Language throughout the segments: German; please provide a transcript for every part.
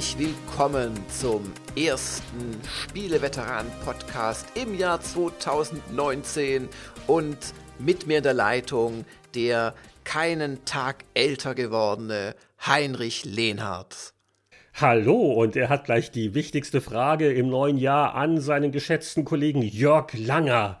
herzlich willkommen zum ersten Spieleveteranen-Podcast im Jahr 2019 und mit mir in der Leitung der keinen Tag älter gewordene Heinrich Lehnhardt. Hallo, und er hat gleich die wichtigste Frage im neuen Jahr an seinen geschätzten Kollegen Jörg Langer.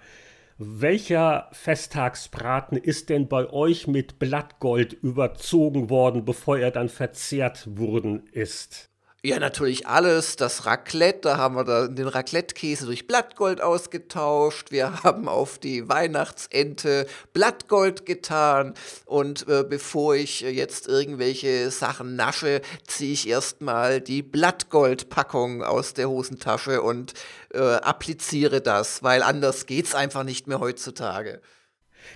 Welcher Festtagsbraten ist denn bei euch mit Blattgold überzogen worden, bevor er dann verzehrt worden ist? Ja, natürlich alles. Das Raclette, da haben wir da den Raclette-Käse durch Blattgold ausgetauscht. Wir haben auf die Weihnachtsente Blattgold getan. Und äh, bevor ich jetzt irgendwelche Sachen nasche, ziehe ich erstmal die Blattgold-Packung aus der Hosentasche und äh, appliziere das, weil anders geht's einfach nicht mehr heutzutage.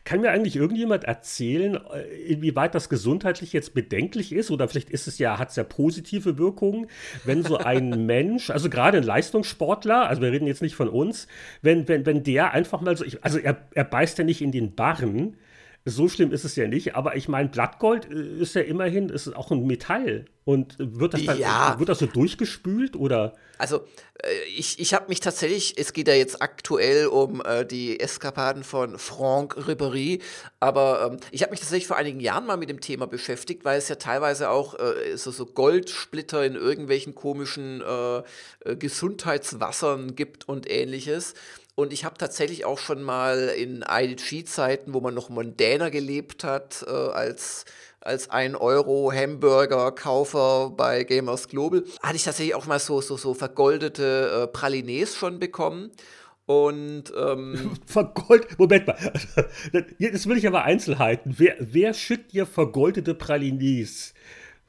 Kann mir eigentlich irgendjemand erzählen, äh, inwieweit das gesundheitlich jetzt bedenklich ist? Oder vielleicht ist es ja, hat es ja positive Wirkungen, wenn so ein Mensch, also gerade ein Leistungssportler, also wir reden jetzt nicht von uns, wenn, wenn, wenn der einfach mal so, also er, er beißt ja nicht in den Barren, so schlimm ist es ja nicht, aber ich meine, Blattgold äh, ist ja immerhin, ist auch ein Metall. Und wird das, dann, ja. wird das so durchgespült oder? Also, äh, ich, ich habe mich tatsächlich, es geht ja jetzt aktuell um äh, die Eskapaden von Franck Ribéry, aber ähm, ich habe mich tatsächlich vor einigen Jahren mal mit dem Thema beschäftigt, weil es ja teilweise auch äh, so, so Goldsplitter in irgendwelchen komischen äh, äh Gesundheitswassern gibt und ähnliches. Und ich habe tatsächlich auch schon mal in IDG-Zeiten, wo man noch mondäner gelebt hat, äh, als als 1 Euro Hamburger-Kaufer bei Gamers Global, hatte ich tatsächlich auch mal so, so, so vergoldete äh, Pralines schon bekommen. Und ähm, vergold, Moment mal, jetzt will ich aber Einzelheiten. Wer, wer schickt dir vergoldete Pralines?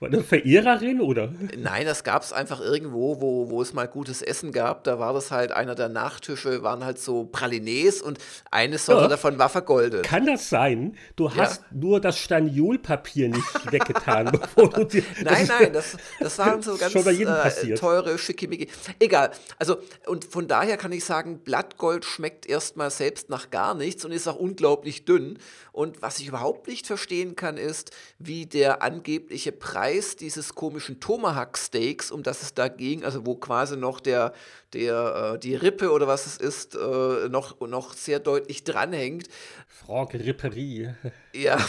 War eine Verehrerin oder? Nein, das gab es einfach irgendwo, wo, wo es mal gutes Essen gab. Da war das halt einer der Nachtische, waren halt so Pralines und eine Sorte ja. davon war vergoldet. Kann das sein? Du hast ja. nur das Staniolpapier nicht weggetan, bevor du dir. Nein, nein, das, das waren so ganz äh, teure, schickimicki. Egal. Also, und von daher kann ich sagen, Blattgold schmeckt erstmal selbst nach gar nichts und ist auch unglaublich dünn. Und was ich überhaupt nicht verstehen kann, ist, wie der angebliche Preis dieses komischen Tomahawk-Steaks, um das es da ging, also wo quasi noch der, der, äh, die Rippe oder was es ist, äh, noch, noch sehr deutlich dranhängt. Franck Ripperie. Ja,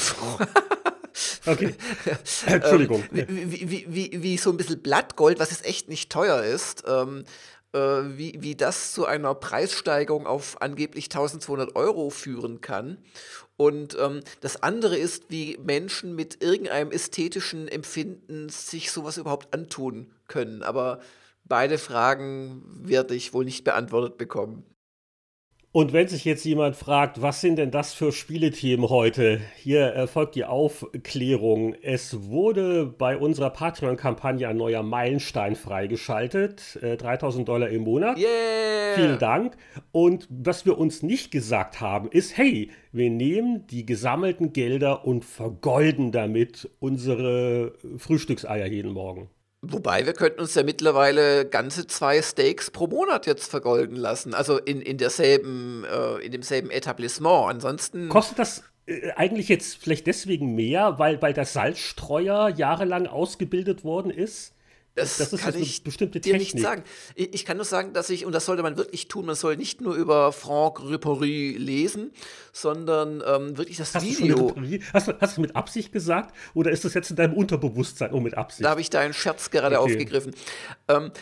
Okay. Entschuldigung. Ähm, wie, wie, wie, wie, so ein bisschen Blattgold, was jetzt echt nicht teuer ist. Ähm, äh, wie, wie das zu einer Preissteigerung auf angeblich 1200 Euro führen kann. Und ähm, das andere ist, wie Menschen mit irgendeinem ästhetischen Empfinden sich sowas überhaupt antun können. Aber beide Fragen werde ich wohl nicht beantwortet bekommen. Und wenn sich jetzt jemand fragt, was sind denn das für Spielethemen heute? Hier erfolgt die Aufklärung. Es wurde bei unserer Patreon-Kampagne ein neuer Meilenstein freigeschaltet. Äh, 3000 Dollar im Monat. Yeah! Vielen Dank. Und was wir uns nicht gesagt haben, ist, hey, wir nehmen die gesammelten Gelder und vergolden damit unsere Frühstückseier jeden Morgen. Wobei wir könnten uns ja mittlerweile ganze zwei Steaks pro Monat jetzt vergolden lassen. Also in, in derselben, äh, in demselben Etablissement. Ansonsten. Kostet das äh, eigentlich jetzt vielleicht deswegen mehr, weil, weil der Salzstreuer jahrelang ausgebildet worden ist? Das, das ist kann ich bestimmte dir Technik. nicht sagen. Ich, ich, kann nur sagen, dass ich, und das sollte man wirklich tun, man soll nicht nur über Franck Rippery lesen, sondern ähm, wirklich das hast Video. Du hast, du, hast du mit Absicht gesagt oder ist das jetzt in deinem Unterbewusstsein oh, mit Absicht? Da habe ich da einen Scherz gerade okay. aufgegriffen. Ähm,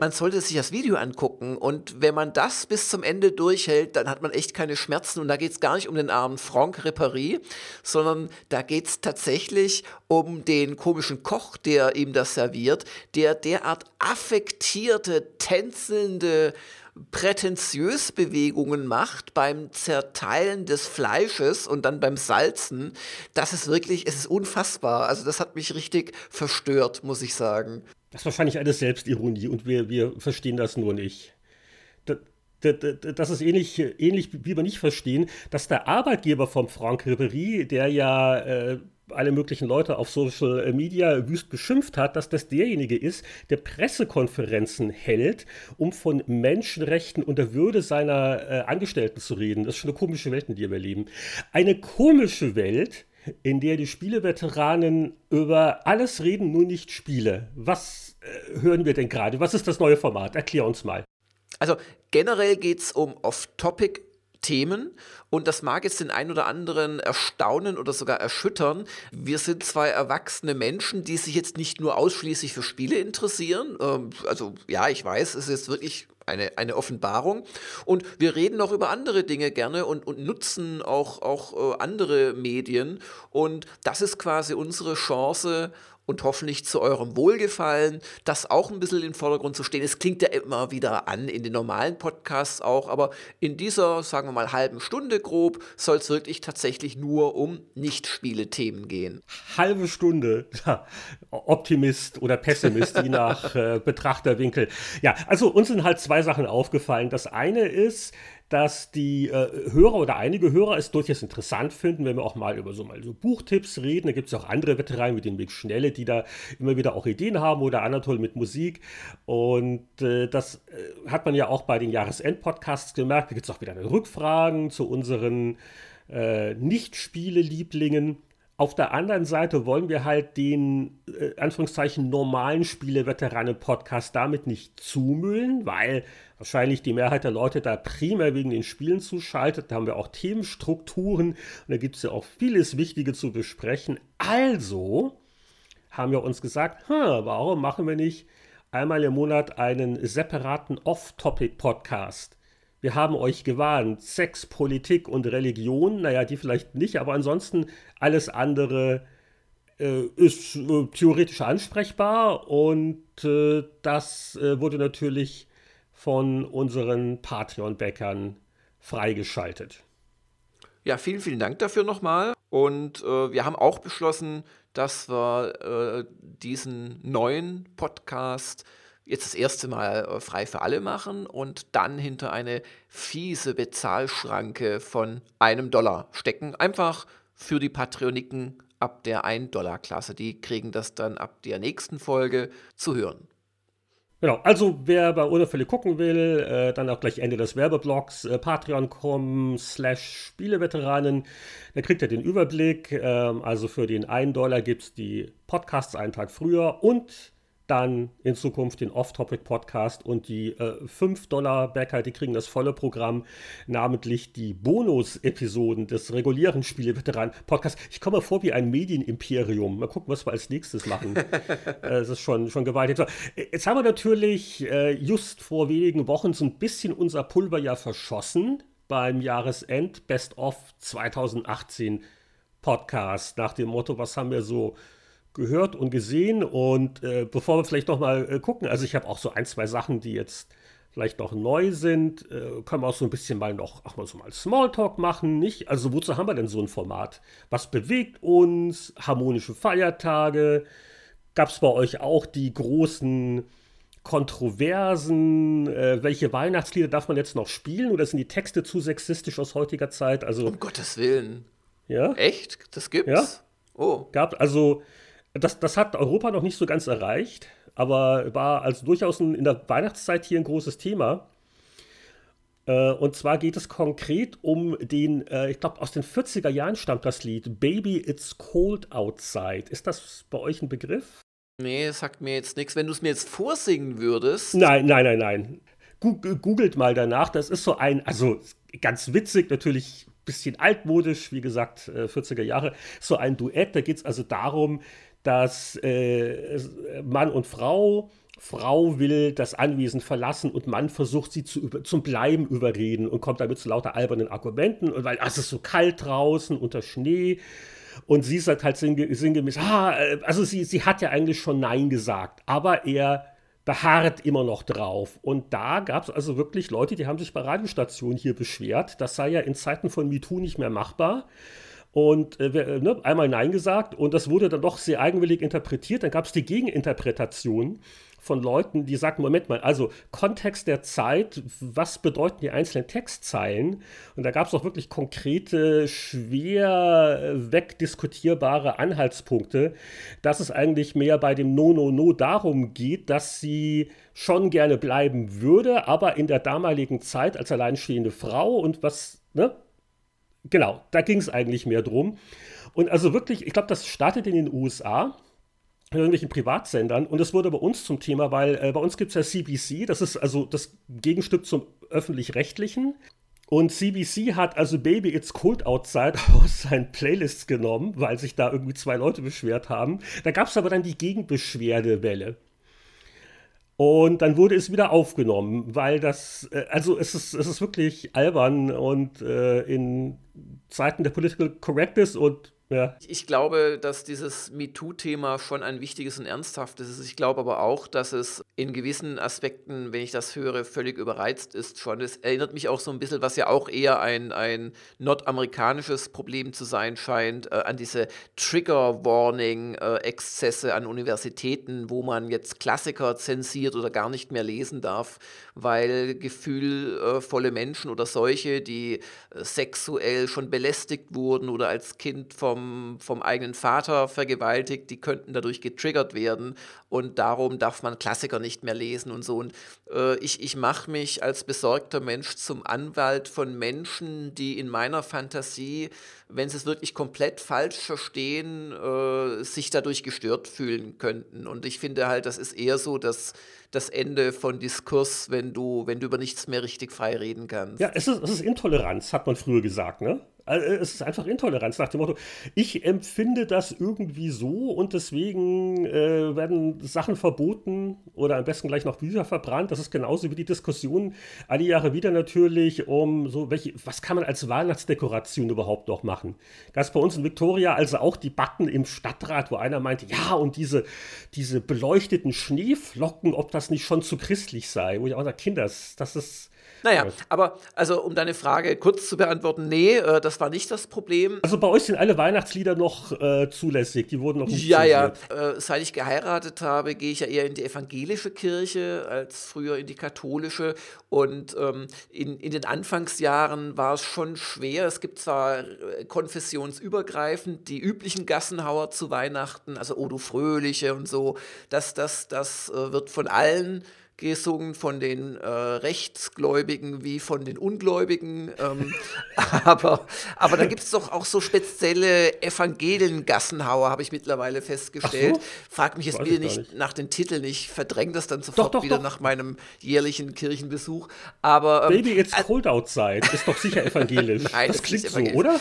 man sollte sich das Video angucken und wenn man das bis zum Ende durchhält, dann hat man echt keine Schmerzen und da geht es gar nicht um den armen Franck Rippery, sondern da geht es tatsächlich um den komischen Koch, der ihm das serviert, der derart affektierte, tänzelnde, prätentiös Bewegungen macht beim Zerteilen des Fleisches und dann beim Salzen, das ist wirklich, es ist unfassbar. Also das hat mich richtig verstört, muss ich sagen. Das ist wahrscheinlich eine Selbstironie und wir, wir verstehen das nur nicht. Das ist ähnlich, ähnlich wie wir nicht verstehen, dass der Arbeitgeber von Franck Ribéry, der ja äh, alle möglichen Leute auf Social Media wüst beschimpft hat, dass das derjenige ist, der Pressekonferenzen hält, um von Menschenrechten und der Würde seiner äh, Angestellten zu reden. Das ist schon eine komische Welt, in der wir leben. Eine komische Welt, in der die Spieleveteranen über alles reden, nur nicht Spiele. Was äh, hören wir denn gerade? Was ist das neue Format? Erklär uns mal. Also generell geht es um Off-Topic Themen und das mag jetzt den einen oder anderen erstaunen oder sogar erschüttern. Wir sind zwei erwachsene Menschen, die sich jetzt nicht nur ausschließlich für Spiele interessieren. Ähm, also ja, ich weiß, es ist wirklich eine, eine Offenbarung. Und wir reden auch über andere Dinge gerne und, und nutzen auch, auch äh, andere Medien. Und das ist quasi unsere Chance, und hoffentlich zu eurem Wohlgefallen, das auch ein bisschen in den Vordergrund zu stehen. Es klingt ja immer wieder an, in den normalen Podcasts auch, aber in dieser, sagen wir mal, halben Stunde grob soll es wirklich tatsächlich nur um Nicht-Spiele-Themen gehen. Halbe Stunde, ja, Optimist oder Pessimist, je nach äh, Betrachterwinkel. Ja, also uns sind halt zwei Sachen aufgefallen. Das eine ist, dass die äh, Hörer oder einige Hörer es durchaus interessant finden, wenn wir auch mal über so mal so Buchtipps reden. Da gibt es auch andere Veteranen wie den Mick Schnelle, die da immer wieder auch Ideen haben oder Anatol mit Musik. Und äh, das äh, hat man ja auch bei den Jahresend-Podcasts gemerkt. Da gibt es auch wieder Rückfragen zu unseren äh, Nicht-Spiele-Lieblingen. Auf der anderen Seite wollen wir halt den, äh, Anführungszeichen, normalen Spiele-Veteranen-Podcast damit nicht zumüllen, weil wahrscheinlich die Mehrheit der Leute da primär wegen den Spielen zuschaltet. Da haben wir auch Themenstrukturen und da gibt es ja auch vieles Wichtige zu besprechen. Also haben wir uns gesagt, hm, warum machen wir nicht einmal im Monat einen separaten Off-Topic-Podcast? Wir haben euch gewarnt, Sex, Politik und Religion, naja, die vielleicht nicht, aber ansonsten alles andere äh, ist äh, theoretisch ansprechbar und äh, das wurde natürlich von unseren Patreon-Bäckern freigeschaltet. Ja, vielen, vielen Dank dafür nochmal. Und äh, wir haben auch beschlossen, dass wir äh, diesen neuen Podcast jetzt das erste Mal äh, frei für alle machen und dann hinter eine fiese Bezahlschranke von einem Dollar stecken. Einfach für die Patreoniken ab der 1-Dollar-Klasse. Die kriegen das dann ab der nächsten Folge zu hören. Genau, also wer bei Unfälle gucken will, äh, dann auch gleich Ende des Werbeblocks, äh, patreon.com slash Spieleveteranen, da kriegt ihr den Überblick. Ähm, also für den 1 Dollar gibt es die Podcasts einen Tag früher und dann in Zukunft den Off-Topic-Podcast und die äh, 5-Dollar-Bäcker, die kriegen das volle Programm, namentlich die Bonus-Episoden des regulären Spiele-Veteran-Podcasts. Ich komme vor wie ein Medienimperium. Mal gucken, was wir als nächstes machen. äh, das ist schon, schon gewaltig. Jetzt haben wir natürlich äh, just vor wenigen Wochen so ein bisschen unser Pulver ja verschossen beim Jahresend Best of 2018 Podcast nach dem Motto, was haben wir so gehört und gesehen. Und äh, bevor wir vielleicht noch mal äh, gucken, also ich habe auch so ein, zwei Sachen, die jetzt vielleicht noch neu sind, äh, können wir auch so ein bisschen mal noch, ach mal so mal Smalltalk machen, nicht? Also wozu haben wir denn so ein Format? Was bewegt uns? Harmonische Feiertage? Gab es bei euch auch die großen Kontroversen? Äh, welche Weihnachtslieder darf man jetzt noch spielen? Oder sind die Texte zu sexistisch aus heutiger Zeit? Also, um Gottes Willen. Ja? Echt? Das gibt's? Ja. Oh. Gab, also das, das hat Europa noch nicht so ganz erreicht, aber war also durchaus ein, in der Weihnachtszeit hier ein großes Thema. Äh, und zwar geht es konkret um den, äh, ich glaube, aus den 40er Jahren stammt das Lied Baby It's Cold Outside. Ist das bei euch ein Begriff? Nee, sagt mir jetzt nichts. Wenn du es mir jetzt vorsingen würdest. Nein, nein, nein, nein. Googelt mal danach. Das ist so ein, also ganz witzig, natürlich ein bisschen altmodisch, wie gesagt, 40er äh, Jahre. So ein Duett. Da geht es also darum, dass äh, Mann und Frau, Frau will das Anwesen verlassen und Mann versucht sie zu über, zum Bleiben überreden und kommt damit zu lauter albernen Argumenten, und weil es ist so kalt draußen unter Schnee. Und sie sagt halt sinngemäß, ah, äh, also sie, sie hat ja eigentlich schon Nein gesagt, aber er beharrt immer noch drauf. Und da gab es also wirklich Leute, die haben sich bei Radiostationen hier beschwert. Das sei ja in Zeiten von MeToo nicht mehr machbar. Und äh, ne, einmal Nein gesagt und das wurde dann doch sehr eigenwillig interpretiert. Dann gab es die Gegeninterpretation von Leuten, die sagten, Moment mal, also Kontext der Zeit, was bedeuten die einzelnen Textzeilen? Und da gab es auch wirklich konkrete, schwer wegdiskutierbare Anhaltspunkte, dass es eigentlich mehr bei dem No, No, No darum geht, dass sie schon gerne bleiben würde, aber in der damaligen Zeit als alleinstehende Frau und was, ne, Genau, da ging es eigentlich mehr drum. Und also wirklich, ich glaube, das startet in den USA. irgendwelchen Privatsendern und es wurde bei uns zum Thema, weil äh, bei uns gibt es ja CBC, das ist also das Gegenstück zum öffentlich-rechtlichen. Und CBC hat also Baby It's Cold Outside aus seinen Playlists genommen, weil sich da irgendwie zwei Leute beschwert haben. Da gab es aber dann die Gegenbeschwerdewelle. Und dann wurde es wieder aufgenommen, weil das, äh, also es ist, es ist wirklich albern und äh, in Zeiten der Political Correctness und ja. Ich glaube, dass dieses MeToo-Thema schon ein wichtiges und ernsthaftes ist. Ich glaube aber auch, dass es in gewissen Aspekten, wenn ich das höre, völlig überreizt ist schon. Es erinnert mich auch so ein bisschen, was ja auch eher ein, ein nordamerikanisches Problem zu sein scheint, äh, an diese Trigger-Warning-Exzesse an Universitäten, wo man jetzt Klassiker zensiert oder gar nicht mehr lesen darf, weil gefühlvolle Menschen oder solche, die äh, sexuell schon belästigt wurden oder als Kind vom vom, eigenen Vater vergewaltigt, die könnten dadurch getriggert werden und darum darf man Klassiker nicht mehr lesen und so. Und äh, ich, ich mache mich als besorgter Mensch zum Anwalt von Menschen, die in meiner Fantasie, wenn sie es wirklich komplett falsch verstehen, äh, sich dadurch gestört fühlen könnten. Und ich finde halt, das ist eher so, dass das Ende von Diskurs, wenn du, wenn du über nichts mehr richtig frei reden kannst. Ja, es ist, es ist Intoleranz, hat man früher gesagt, ne? Also es ist einfach Intoleranz nach dem Motto, ich empfinde das irgendwie so und deswegen äh, werden Sachen verboten oder am besten gleich noch Bücher verbrannt. Das ist genauso wie die Diskussion alle Jahre wieder natürlich um so, welche, was kann man als Weihnachtsdekoration überhaupt noch machen? Das bei uns in Victoria also auch Debatten im Stadtrat, wo einer meinte, ja, und diese, diese beleuchteten Schneeflocken, ob das nicht schon zu christlich sei. Wo ich auch sage, Kinder, das ist naja, aber also um deine Frage kurz zu beantworten, nee, äh, das war nicht das Problem. Also bei euch sind alle Weihnachtslieder noch äh, zulässig, die wurden noch nicht Ja, ja. Äh, seit ich geheiratet habe, gehe ich ja eher in die evangelische Kirche als früher in die katholische. Und ähm, in, in den Anfangsjahren war es schon schwer. Es gibt zwar äh, konfessionsübergreifend die üblichen Gassenhauer zu Weihnachten, also Odo Fröhliche und so. Das, das, das äh, wird von allen gesungen von den äh, Rechtsgläubigen wie von den Ungläubigen. Ähm, aber, aber da gibt es doch auch so spezielle Evangelien-Gassenhauer, habe ich mittlerweile festgestellt. So? Frag mich jetzt wieder nicht, nicht, nach den Titeln, ich verdränge das dann sofort doch, doch, wieder doch. nach meinem jährlichen Kirchenbesuch. Aber, ähm, Baby, it's cold outside ist doch sicher evangelisch. Nein, das, klingt so, oder?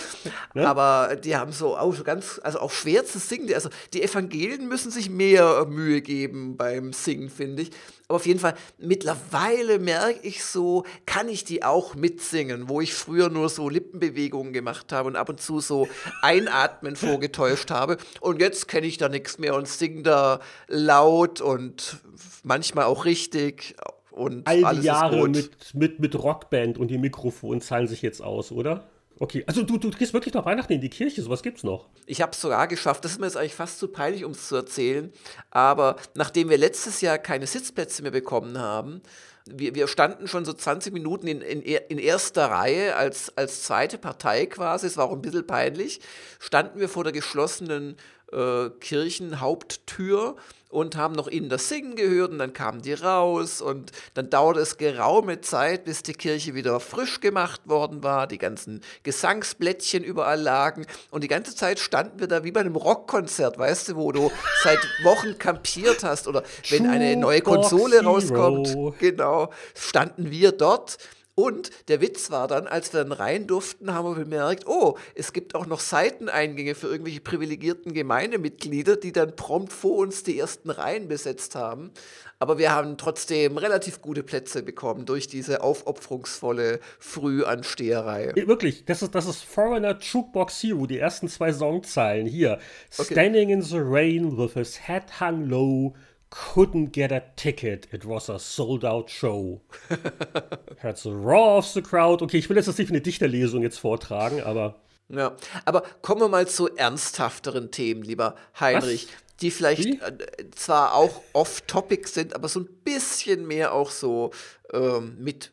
Ne? Aber die haben so auch ganz, also auch schwer zu singen. Also die Evangelien müssen sich mehr Mühe geben beim Singen, finde ich. Aber auf jeden Fall, mittlerweile merke ich so, kann ich die auch mitsingen, wo ich früher nur so Lippenbewegungen gemacht habe und ab und zu so Einatmen vorgetäuscht habe. Und jetzt kenne ich da nichts mehr und singe da laut und manchmal auch richtig. Und All die Jahre mit, mit, mit Rockband und die Mikrofon zahlen sich jetzt aus, oder? Okay, also du, du gehst wirklich nach Weihnachten in die Kirche, sowas gibt's noch. Ich habe es sogar geschafft, das ist mir jetzt eigentlich fast zu peinlich, um es zu erzählen, aber nachdem wir letztes Jahr keine Sitzplätze mehr bekommen haben, wir, wir standen schon so 20 Minuten in, in, in erster Reihe als, als zweite Partei quasi, es war auch ein bisschen peinlich, standen wir vor der geschlossenen äh, Kirchenhaupttür und haben noch ihnen das Singen gehört und dann kamen die raus und dann dauerte es geraume Zeit, bis die Kirche wieder frisch gemacht worden war, die ganzen Gesangsblättchen überall lagen und die ganze Zeit standen wir da wie bei einem Rockkonzert, weißt du, wo du seit Wochen kampiert hast oder wenn eine neue Konsole rauskommt, genau, standen wir dort und der Witz war dann, als wir dann rein durften, haben wir bemerkt, oh, es gibt auch noch Seiteneingänge für irgendwelche privilegierten Gemeindemitglieder, die dann prompt vor uns die ersten Reihen besetzt haben. Aber wir haben trotzdem relativ gute Plätze bekommen durch diese aufopferungsvolle Frühansteherei. Wirklich, das ist, das ist Foreigner Jukebox Hero, die ersten zwei Songzeilen hier. Okay. Standing in the rain with his head hung low couldn't get a ticket. It was a sold out show. Had the roar of the crowd. Okay, ich will jetzt das nicht für eine Dichterlesung jetzt vortragen, aber. Ja, aber kommen wir mal zu ernsthafteren Themen, lieber Heinrich, Was? die vielleicht? Äh, zwar auch off-topic sind, aber so ein bisschen mehr auch so ähm, mit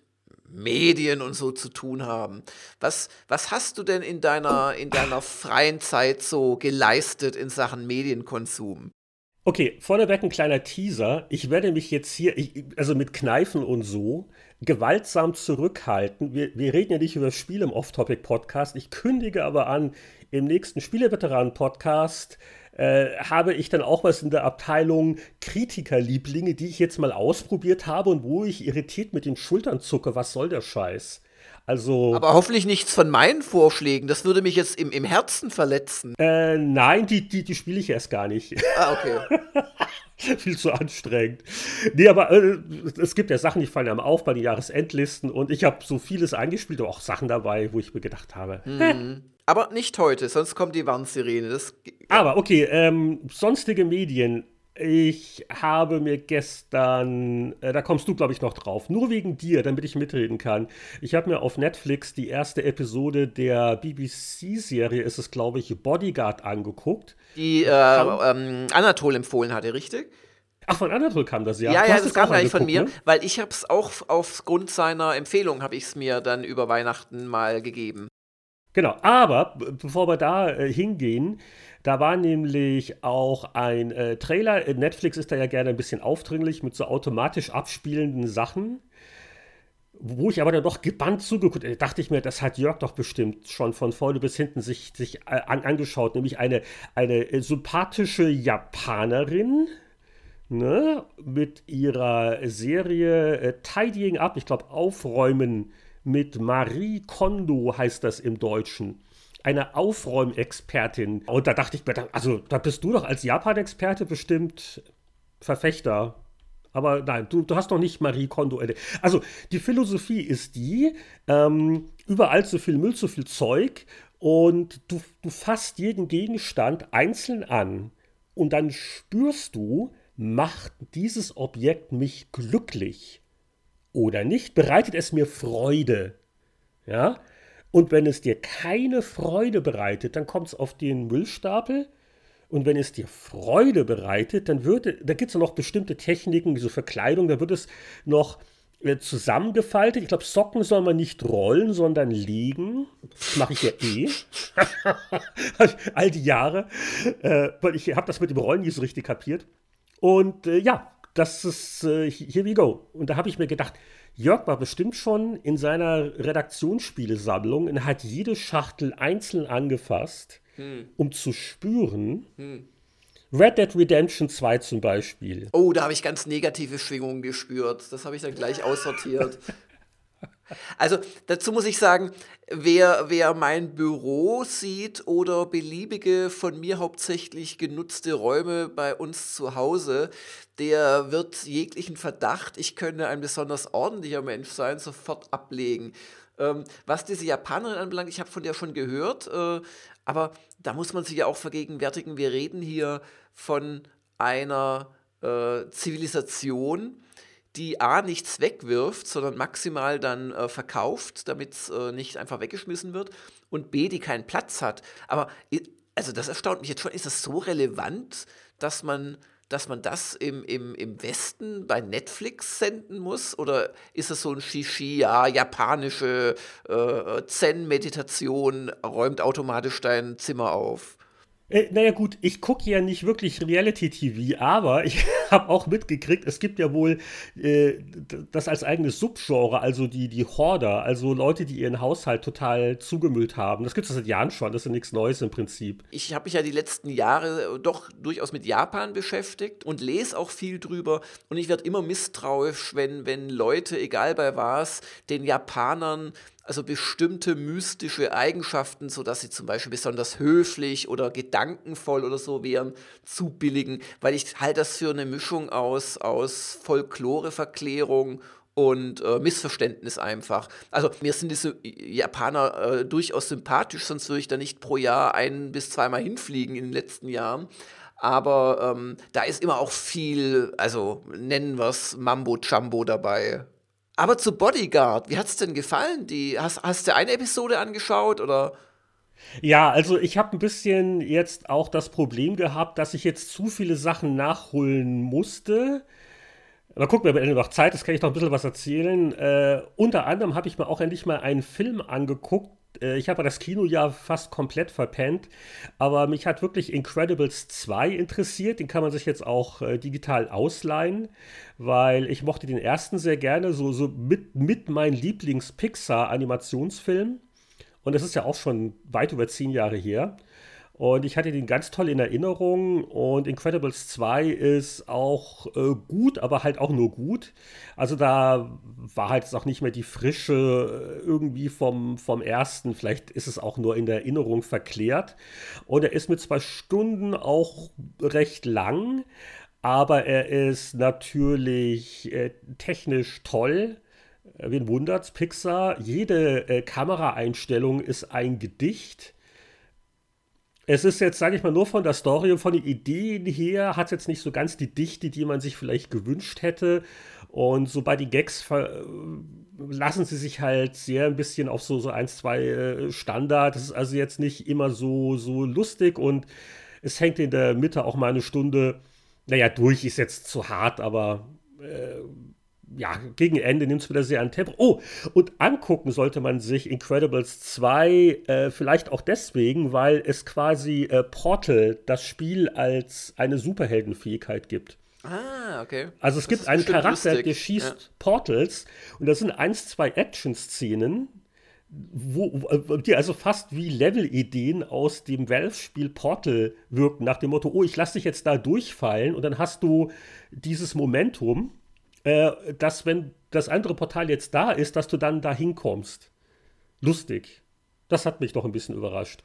Medien und so zu tun haben. Was, was hast du denn in deiner, in deiner freien Zeit so geleistet in Sachen Medienkonsum? Okay, vorneweg ein kleiner Teaser. Ich werde mich jetzt hier, ich, also mit Kneifen und so, gewaltsam zurückhalten. Wir, wir reden ja nicht über Spiele im Off-Topic-Podcast. Ich kündige aber an, im nächsten Spieleveteranen-Podcast äh, habe ich dann auch was in der Abteilung Kritikerlieblinge, die ich jetzt mal ausprobiert habe und wo ich irritiert mit den Schultern zucke. Was soll der Scheiß? Also, Aber hoffentlich nichts von meinen Vorschlägen. Das würde mich jetzt im, im Herzen verletzen. Äh, nein, die, die, die spiele ich erst gar nicht. Ah, okay. Viel zu anstrengend. Nee, aber äh, es gibt ja Sachen, die fallen einem auf bei den Jahresendlisten und ich habe so vieles eingespielt, aber auch Sachen dabei, wo ich mir gedacht habe. Mhm. Aber nicht heute, sonst kommt die Warnsirene. Das, Aber okay, ähm, sonstige Medien. Ich habe mir gestern, äh, da kommst du, glaube ich, noch drauf, nur wegen dir, damit ich mitreden kann. Ich habe mir auf Netflix die erste Episode der BBC-Serie, ist es, glaube ich, Bodyguard angeguckt. Die äh, ähm, Anatol empfohlen hatte, richtig? Ach, von Anatol kam das, ja. Ja, ja, das kam gleich von mir, ne? weil ich habe es auch aufgrund seiner Empfehlung, habe ich es mir dann über Weihnachten mal gegeben. Genau, aber bevor wir da äh, hingehen, da war nämlich auch ein äh, Trailer. Äh, Netflix ist da ja gerne ein bisschen aufdringlich mit so automatisch abspielenden Sachen. Wo ich aber dann doch gebannt zugeguckt, äh, dachte ich mir, das hat Jörg doch bestimmt schon von vorne bis hinten sich, sich äh, an, angeschaut, nämlich eine, eine sympathische Japanerin, ne, mit ihrer Serie äh, Tidying Up, ich glaube Aufräumen mit Marie Kondo heißt das im Deutschen. Eine Aufräumexpertin. Und da dachte ich mir, also da bist du doch als Japan-Experte bestimmt Verfechter. Aber nein, du, du hast noch nicht Marie Kondo. Also die Philosophie ist die, ähm, überall zu viel Müll, zu viel Zeug und du, du fasst jeden Gegenstand einzeln an und dann spürst du, macht dieses Objekt mich glücklich oder nicht? Bereitet es mir Freude? Ja? Und wenn es dir keine Freude bereitet, dann kommt es auf den Müllstapel. Und wenn es dir Freude bereitet, dann wird, da gibt es noch bestimmte Techniken, so Verkleidung, da wird es noch äh, zusammengefaltet. Ich glaube, Socken soll man nicht rollen, sondern legen. Das mache ich ja eh. All die Jahre. Äh, weil ich habe das mit dem Rollen nie so richtig kapiert. Und äh, ja, das ist, äh, here we go. Und da habe ich mir gedacht, Jörg war bestimmt schon in seiner Redaktionsspielesammlung und hat jede Schachtel einzeln angefasst, um zu spüren. Red Dead Redemption 2 zum Beispiel. Oh, da habe ich ganz negative Schwingungen gespürt. Das habe ich dann gleich aussortiert. Also dazu muss ich sagen, wer, wer mein Büro sieht oder beliebige von mir hauptsächlich genutzte Räume bei uns zu Hause, der wird jeglichen Verdacht, ich könne ein besonders ordentlicher Mensch sein, sofort ablegen. Ähm, was diese Japanerin anbelangt, ich habe von der schon gehört, äh, aber da muss man sich ja auch vergegenwärtigen, wir reden hier von einer äh, Zivilisation, die A nichts wegwirft, sondern maximal dann äh, verkauft, damit es äh, nicht einfach weggeschmissen wird und B, die keinen Platz hat. Aber also das erstaunt mich jetzt schon, ist das so relevant, dass man, dass man das im, im, im Westen bei Netflix senden muss? Oder ist es so ein Shishi, ja, japanische äh, Zen-Meditation, räumt automatisch dein Zimmer auf? Äh, naja gut, ich gucke ja nicht wirklich Reality-TV, aber ich habe auch mitgekriegt, es gibt ja wohl äh, das als eigenes Subgenre, also die, die Horder, also Leute, die ihren Haushalt total zugemüllt haben. Das gibt es seit Jahren schon, das ist ja nichts Neues im Prinzip. ich habe mich ja die letzten Jahre doch durchaus mit Japan beschäftigt und lese auch viel drüber. Und ich werde immer misstrauisch, wenn, wenn Leute, egal bei was, den Japanern also bestimmte mystische Eigenschaften, sodass sie zum Beispiel besonders höflich oder gedankenvoll oder so wären, zubilligen, weil ich halte das für eine Mischung aus, aus Folkloreverklärung und äh, Missverständnis einfach. Also mir sind diese Japaner äh, durchaus sympathisch, sonst würde ich da nicht pro Jahr ein bis zweimal hinfliegen in den letzten Jahren. Aber ähm, da ist immer auch viel, also nennen wir es Mambo-Jumbo dabei. Aber zu Bodyguard, wie hat es denn gefallen? Die, hast, hast du eine Episode angeschaut oder? Ja, also ich habe ein bisschen jetzt auch das Problem gehabt, dass ich jetzt zu viele Sachen nachholen musste. Mal gucken, wir haben noch Zeit, das kann ich noch ein bisschen was erzählen. Äh, unter anderem habe ich mir auch endlich mal einen Film angeguckt. Äh, ich habe das Kino ja fast komplett verpennt, aber mich hat wirklich Incredibles 2 interessiert. Den kann man sich jetzt auch äh, digital ausleihen, weil ich mochte den ersten sehr gerne, so, so mit, mit mein Lieblings-Pixar-Animationsfilm. Und das ist ja auch schon weit über zehn Jahre her. Und ich hatte den ganz toll in Erinnerung. Und Incredibles 2 ist auch äh, gut, aber halt auch nur gut. Also da war halt auch nicht mehr die Frische äh, irgendwie vom, vom ersten. Vielleicht ist es auch nur in der Erinnerung verklärt. Und er ist mit zwei Stunden auch recht lang. Aber er ist natürlich äh, technisch toll. Wen wundert's? Pixar. Jede äh, Kameraeinstellung ist ein Gedicht. Es ist jetzt, sage ich mal, nur von der Story und von den Ideen her, hat es jetzt nicht so ganz die Dichte, die man sich vielleicht gewünscht hätte. Und so bei den Gags lassen sie sich halt sehr ein bisschen auf so, so ein, zwei äh, Standard. Das ist also jetzt nicht immer so, so lustig und es hängt in der Mitte auch mal eine Stunde. Naja, durch ist jetzt zu hart, aber äh, ja, gegen Ende nimmt es wieder sehr an Tempo. Oh, und angucken sollte man sich Incredibles 2 äh, vielleicht auch deswegen, weil es quasi äh, Portal, das Spiel, als eine Superheldenfähigkeit gibt. Ah, okay. Also es das gibt einen Charakter, lustig. der schießt ja. Portals und das sind eins, zwei Action-Szenen, wo, die also fast wie Level-Ideen aus dem Valve-Spiel Portal wirken, nach dem Motto, oh, ich lasse dich jetzt da durchfallen und dann hast du dieses Momentum äh, dass wenn das andere Portal jetzt da ist, dass du dann da hinkommst. Lustig. Das hat mich doch ein bisschen überrascht.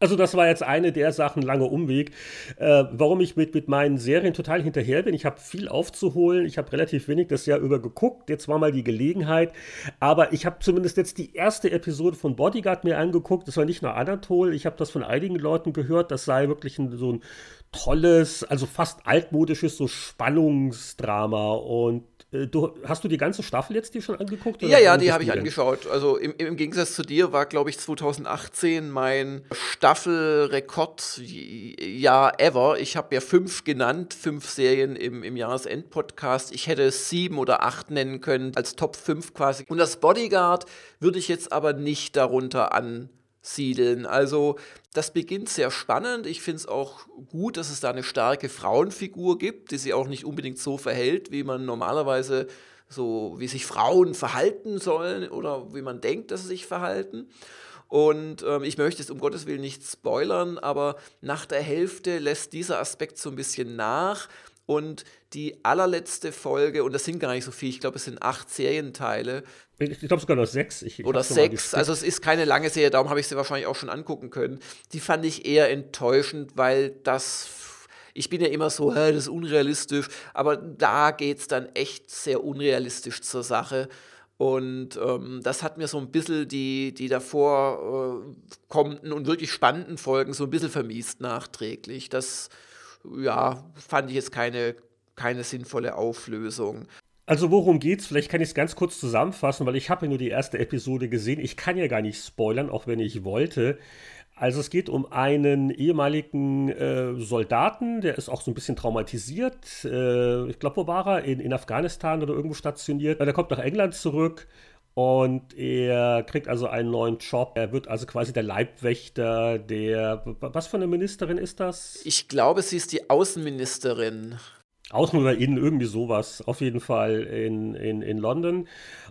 Also das war jetzt eine der Sachen, langer Umweg, äh, warum ich mit, mit meinen Serien total hinterher bin. Ich habe viel aufzuholen, ich habe relativ wenig das Jahr über geguckt, jetzt war mal die Gelegenheit, aber ich habe zumindest jetzt die erste Episode von Bodyguard mir angeguckt, das war nicht nur Anatol, ich habe das von einigen Leuten gehört, das sei wirklich ein, so ein tolles, also fast altmodisches so Spannungsdrama. Und du, hast du die ganze Staffel jetzt dir schon angeguckt? ja, ja, die habe ich angeschaut. Also im, im Gegensatz zu dir war, glaube ich, 2018 mein Staffelrekordjahr ever. Ich habe ja fünf genannt, fünf Serien im, im Jahresend-Podcast. Ich hätte sieben oder acht nennen können als Top 5 quasi. Und das Bodyguard würde ich jetzt aber nicht darunter ansiedeln. Also das beginnt sehr spannend. Ich finde es auch gut, dass es da eine starke Frauenfigur gibt, die sich auch nicht unbedingt so verhält, wie man normalerweise so, wie sich Frauen verhalten sollen oder wie man denkt, dass sie sich verhalten. Und ähm, ich möchte es um Gottes Willen nicht spoilern, aber nach der Hälfte lässt dieser Aspekt so ein bisschen nach. Und die allerletzte Folge, und das sind gar nicht so viel, ich glaube, es sind acht Serienteile. Ich glaube sogar noch sechs. Ich, ich oder sechs, also es ist keine lange Serie, darum habe ich sie wahrscheinlich auch schon angucken können. Die fand ich eher enttäuschend, weil das ich bin ja immer so, das ist unrealistisch, aber da geht es dann echt sehr unrealistisch zur Sache. Und ähm, das hat mir so ein bisschen die, die davor äh, kommenden und wirklich spannenden Folgen so ein bisschen vermiest nachträglich. Das ja, fand ich jetzt keine, keine sinnvolle Auflösung. Also worum geht's? Vielleicht kann ich es ganz kurz zusammenfassen, weil ich habe ja nur die erste Episode gesehen. Ich kann ja gar nicht spoilern, auch wenn ich wollte. Also es geht um einen ehemaligen äh, Soldaten, der ist auch so ein bisschen traumatisiert. Äh, ich glaube, wo war er? In, in Afghanistan oder irgendwo stationiert. Der kommt nach England zurück und er kriegt also einen neuen Job. Er wird also quasi der Leibwächter der. Was für eine Ministerin ist das? Ich glaube, sie ist die Außenministerin. Außen oder innen, irgendwie sowas. Auf jeden Fall in, in, in London.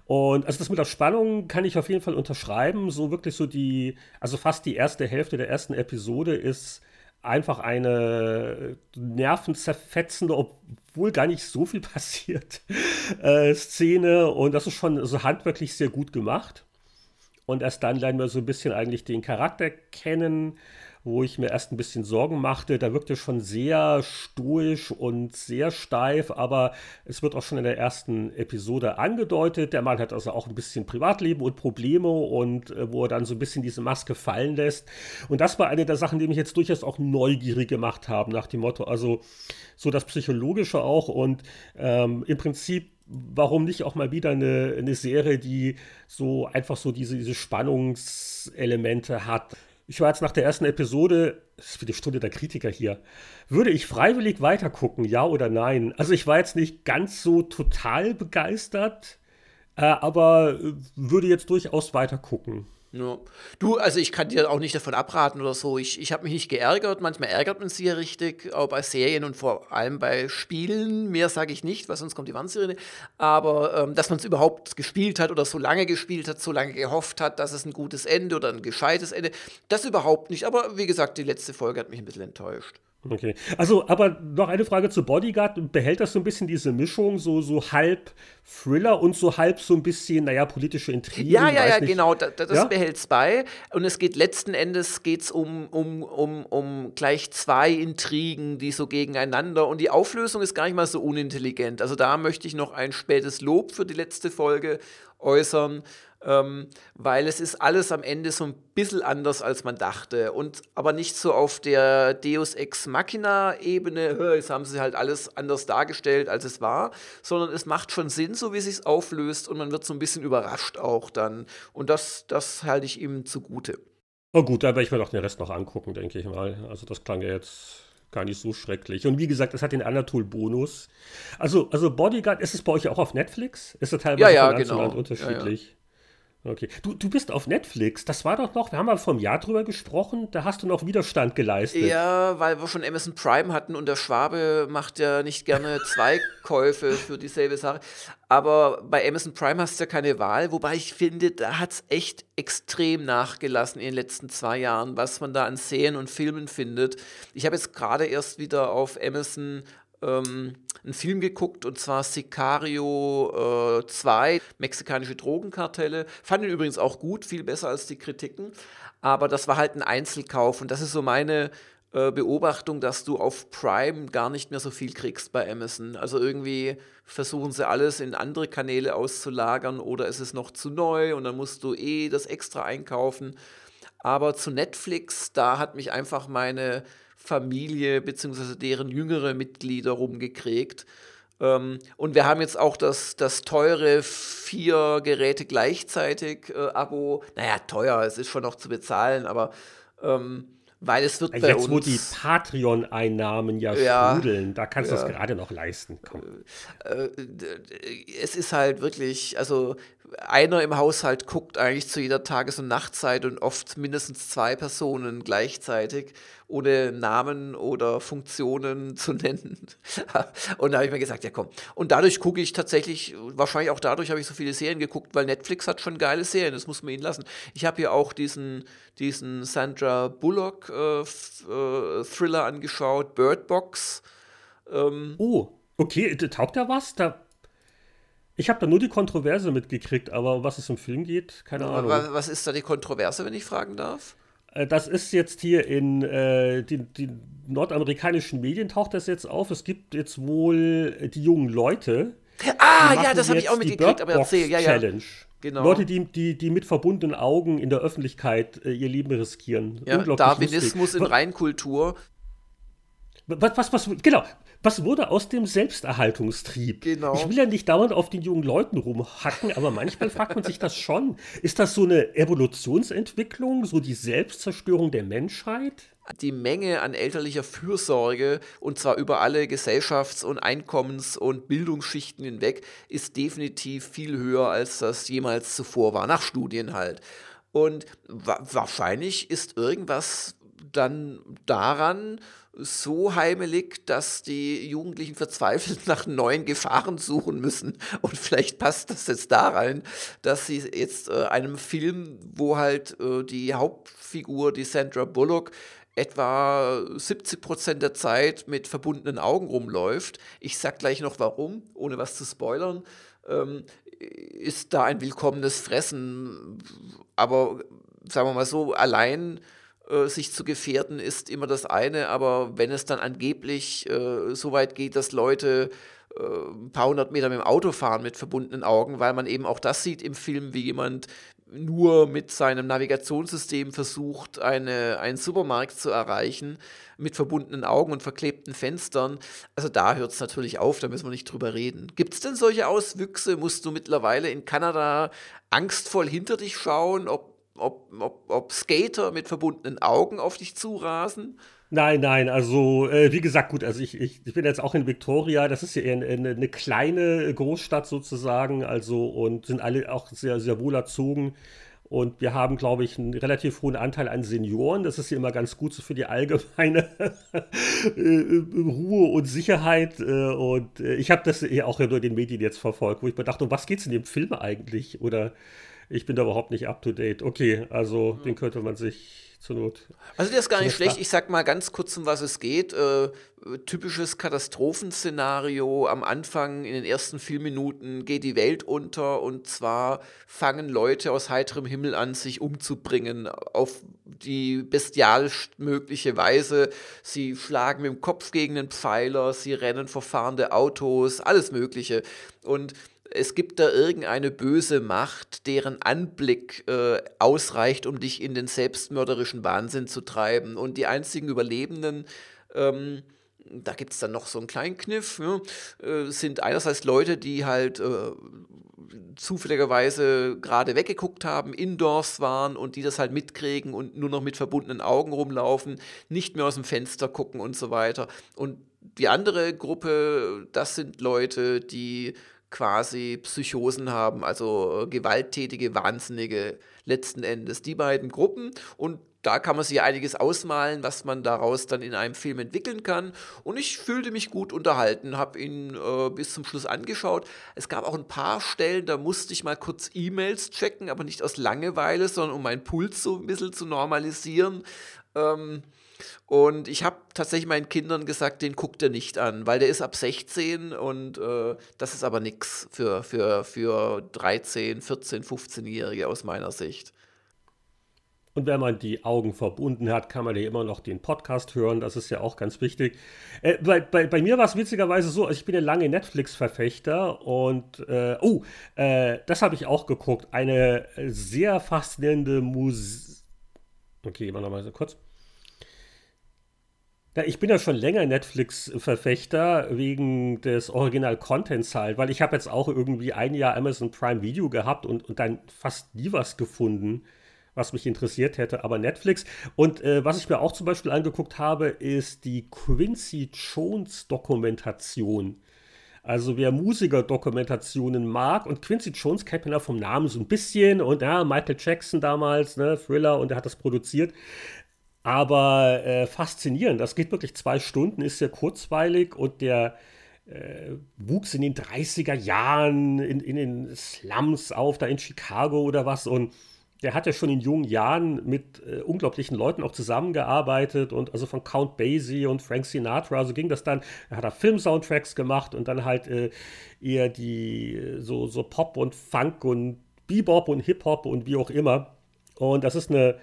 Und also das mit der Spannung kann ich auf jeden Fall unterschreiben. So wirklich so die, also fast die erste Hälfte der ersten Episode ist einfach eine nervenzerfetzende, obwohl gar nicht so viel passiert, äh, Szene. Und das ist schon so handwerklich sehr gut gemacht. Und erst dann lernen wir so ein bisschen eigentlich den Charakter kennen wo ich mir erst ein bisschen Sorgen machte. Da wirkte schon sehr stoisch und sehr steif, aber es wird auch schon in der ersten Episode angedeutet. Der Mann hat also auch ein bisschen Privatleben und Probleme und äh, wo er dann so ein bisschen diese Maske fallen lässt. Und das war eine der Sachen, die mich jetzt durchaus auch neugierig gemacht haben, nach dem Motto, also so das Psychologische auch und ähm, im Prinzip warum nicht auch mal wieder eine, eine Serie, die so einfach so diese, diese Spannungselemente hat ich war jetzt nach der ersten Episode, das ist wie die Stunde der Kritiker hier, würde ich freiwillig weitergucken, ja oder nein? Also ich war jetzt nicht ganz so total begeistert, äh, aber würde jetzt durchaus weitergucken. Ja. Du, also ich kann dir auch nicht davon abraten oder so. Ich, ich habe mich nicht geärgert. Manchmal ärgert man sich ja richtig, auch bei Serien und vor allem bei Spielen. Mehr sage ich nicht, weil sonst kommt die Wandsirene. Aber ähm, dass man es überhaupt gespielt hat oder so lange gespielt hat, so lange gehofft hat, dass es ein gutes Ende oder ein gescheites Ende, das überhaupt nicht. Aber wie gesagt, die letzte Folge hat mich ein bisschen enttäuscht. Okay. Also, aber noch eine Frage zu Bodyguard. Behält das so ein bisschen diese Mischung, so, so halb Thriller und so halb so ein bisschen, naja, politische Intrigen? Ja, ja, ja, nicht. genau. Das, das ja? behält es bei. Und es geht letzten Endes geht's um, um, um, um gleich zwei Intrigen, die so gegeneinander. Und die Auflösung ist gar nicht mal so unintelligent. Also, da möchte ich noch ein spätes Lob für die letzte Folge äußern ähm, weil es ist alles am Ende so ein bisschen anders, als man dachte. Und aber nicht so auf der Deus Ex Machina-Ebene, jetzt haben sie halt alles anders dargestellt, als es war, sondern es macht schon Sinn, so wie sich auflöst und man wird so ein bisschen überrascht auch dann. Und das, das halte ich ihm zugute. Oh gut, da werde ich mir doch den Rest noch angucken, denke ich mal. Also das klang ja jetzt gar nicht so schrecklich. Und wie gesagt, es hat den Anatol-Bonus. Also, also Bodyguard, ist es bei euch auch auf Netflix? Ist es teilweise ja, ja, genau. unterschiedlich? Ja, ja. Okay. Du, du bist auf Netflix. Das war doch noch, wir haben mal vor einem Jahr drüber gesprochen, da hast du noch Widerstand geleistet. Ja, weil wir schon Amazon Prime hatten und der Schwabe macht ja nicht gerne zwei Käufe für dieselbe Sache. Aber bei Amazon Prime hast du ja keine Wahl, wobei ich finde, da hat es echt extrem nachgelassen in den letzten zwei Jahren, was man da an Serien und Filmen findet. Ich habe jetzt gerade erst wieder auf Amazon ähm, einen Film geguckt und zwar Sicario äh, 2, mexikanische Drogenkartelle. Fand ihn übrigens auch gut, viel besser als die Kritiken. Aber das war halt ein Einzelkauf und das ist so meine äh, Beobachtung, dass du auf Prime gar nicht mehr so viel kriegst bei Amazon. Also irgendwie versuchen sie alles in andere Kanäle auszulagern oder ist es noch zu neu und dann musst du eh das extra einkaufen. Aber zu Netflix, da hat mich einfach meine Familie bzw. deren jüngere Mitglieder rumgekriegt. Ähm, und wir haben jetzt auch das, das teure vier Geräte gleichzeitig äh, Abo. Naja, teuer, es ist schon noch zu bezahlen, aber ähm, weil es wird Jetzt, bei uns. Jetzt, wo die Patreon-Einnahmen ja, ja, sprudeln, da kannst ja, du es gerade noch leisten. Komm. Äh, äh, es ist halt wirklich, also einer im Haushalt guckt eigentlich zu jeder Tages- und Nachtzeit und oft mindestens zwei Personen gleichzeitig, ohne Namen oder Funktionen zu nennen. und da habe ich mir gesagt, ja komm. Und dadurch gucke ich tatsächlich, wahrscheinlich auch dadurch habe ich so viele Serien geguckt, weil Netflix hat schon geile Serien, das muss man ihnen lassen. Ich habe hier auch diesen, diesen Sandra Bullock äh, äh, Thriller angeschaut, Bird Box. Ähm, oh, okay, taugt da was? Da ich habe da nur die Kontroverse mitgekriegt, aber was es im Film geht, keine Ahnung. Was ist da die Kontroverse, wenn ich fragen darf? Äh, das ist jetzt hier in äh, den, den, nordamerikanischen Medien taucht das jetzt auf. Es gibt jetzt wohl die jungen Leute. Ah, ja, das habe ich auch mitgekriegt, aber erzähl, ja, ja. Challenge. Genau. Leute, die, die, die mit verbundenen Augen in der Öffentlichkeit äh, ihr Leben riskieren. Ja, Darwinismus lustig. in Reinkultur. Was, was, was, genau, was wurde aus dem Selbsterhaltungstrieb? Genau. Ich will ja nicht dauernd auf den jungen Leuten rumhacken, aber manchmal fragt man sich das schon. Ist das so eine Evolutionsentwicklung, so die Selbstzerstörung der Menschheit? Die Menge an elterlicher Fürsorge, und zwar über alle Gesellschafts- und Einkommens- und Bildungsschichten hinweg, ist definitiv viel höher, als das jemals zuvor war, nach Studien halt. Und wa wahrscheinlich ist irgendwas dann daran, so heimelig, dass die Jugendlichen verzweifelt nach neuen Gefahren suchen müssen. Und vielleicht passt das jetzt da rein, dass sie jetzt äh, einem Film, wo halt äh, die Hauptfigur, die Sandra Bullock, etwa 70 Prozent der Zeit mit verbundenen Augen rumläuft. Ich sag gleich noch warum, ohne was zu spoilern. Ähm, ist da ein willkommenes Fressen. Aber sagen wir mal so, allein äh, sich zu gefährden, ist immer das eine, aber wenn es dann angeblich äh, so weit geht, dass Leute äh, ein paar hundert Meter mit dem Auto fahren mit verbundenen Augen, weil man eben auch das sieht im Film, wie jemand nur mit seinem Navigationssystem versucht, eine, einen Supermarkt zu erreichen, mit verbundenen Augen und verklebten Fenstern. Also da hört es natürlich auf, da müssen wir nicht drüber reden. Gibt es denn solche Auswüchse? Musst du mittlerweile in Kanada angstvoll hinter dich schauen, ob ob, ob, ob Skater mit verbundenen Augen auf dich zurasen? Nein, nein, also äh, wie gesagt, gut, also ich, ich, ich bin jetzt auch in Victoria, das ist ja eine, eine kleine Großstadt sozusagen, also und sind alle auch sehr, sehr wohl erzogen. Und wir haben, glaube ich, einen relativ hohen Anteil an Senioren. Das ist ja immer ganz gut so für die allgemeine Ruhe und Sicherheit. Und ich habe das ja auch nur den Medien jetzt verfolgt, wo ich mir dachte, um was geht es in dem Film eigentlich? Oder ich bin da überhaupt nicht up to date. Okay, also mhm. den könnte man sich zur Not. Also der ist gar nicht schlecht. Ich sag mal ganz kurz, um was es geht. Äh, typisches Katastrophenszenario. Am Anfang, in den ersten vier Minuten, geht die Welt unter und zwar fangen Leute aus heiterem Himmel an, sich umzubringen auf die bestialisch mögliche Weise. Sie schlagen mit dem Kopf gegen den Pfeiler, sie rennen vor fahrende Autos, alles Mögliche. Und es gibt da irgendeine böse Macht, deren Anblick äh, ausreicht, um dich in den selbstmörderischen Wahnsinn zu treiben. Und die einzigen Überlebenden, ähm, da gibt es dann noch so einen kleinen Kniff, ja, äh, sind einerseits Leute, die halt äh, zufälligerweise gerade weggeguckt haben, indoors waren und die das halt mitkriegen und nur noch mit verbundenen Augen rumlaufen, nicht mehr aus dem Fenster gucken und so weiter. Und die andere Gruppe, das sind Leute, die quasi Psychosen haben, also äh, gewalttätige, wahnsinnige letzten Endes. Die beiden Gruppen und da kann man sich einiges ausmalen, was man daraus dann in einem Film entwickeln kann. Und ich fühlte mich gut unterhalten, habe ihn äh, bis zum Schluss angeschaut. Es gab auch ein paar Stellen, da musste ich mal kurz E-Mails checken, aber nicht aus Langeweile, sondern um meinen Puls so ein bisschen zu normalisieren. Ähm, und ich habe tatsächlich meinen Kindern gesagt, den guckt er nicht an, weil der ist ab 16 und äh, das ist aber nichts für, für, für 13, 14, 15-Jährige aus meiner Sicht. Und wenn man die Augen verbunden hat, kann man ja immer noch den Podcast hören. Das ist ja auch ganz wichtig. Äh, bei, bei, bei, mir war es witzigerweise so, also ich bin ja lange Netflix-Verfechter und äh, oh, äh, das habe ich auch geguckt. Eine sehr faszinierende Musik. Okay, immer noch mal so kurz. Ich bin ja schon länger Netflix-Verfechter wegen des Original-Contents halt, weil ich habe jetzt auch irgendwie ein Jahr Amazon Prime Video gehabt und, und dann fast nie was gefunden, was mich interessiert hätte, aber Netflix. Und äh, was ich mir auch zum Beispiel angeguckt habe, ist die Quincy Jones-Dokumentation. Also wer Musiker-Dokumentationen mag und Quincy Jones kennt man ja vom Namen so ein bisschen und ja, Michael Jackson damals, ne, Thriller und er hat das produziert. Aber äh, faszinierend. Das geht wirklich zwei Stunden, ist sehr kurzweilig und der äh, wuchs in den 30er Jahren in, in den Slums auf, da in Chicago oder was. Und der hat ja schon in jungen Jahren mit äh, unglaublichen Leuten auch zusammengearbeitet und also von Count Basie und Frank Sinatra, so ging das dann. Er hat da Film-Soundtracks gemacht und dann halt äh, eher die so, so Pop und Funk und Bebop und Hip-Hop und wie auch immer. Und das ist eine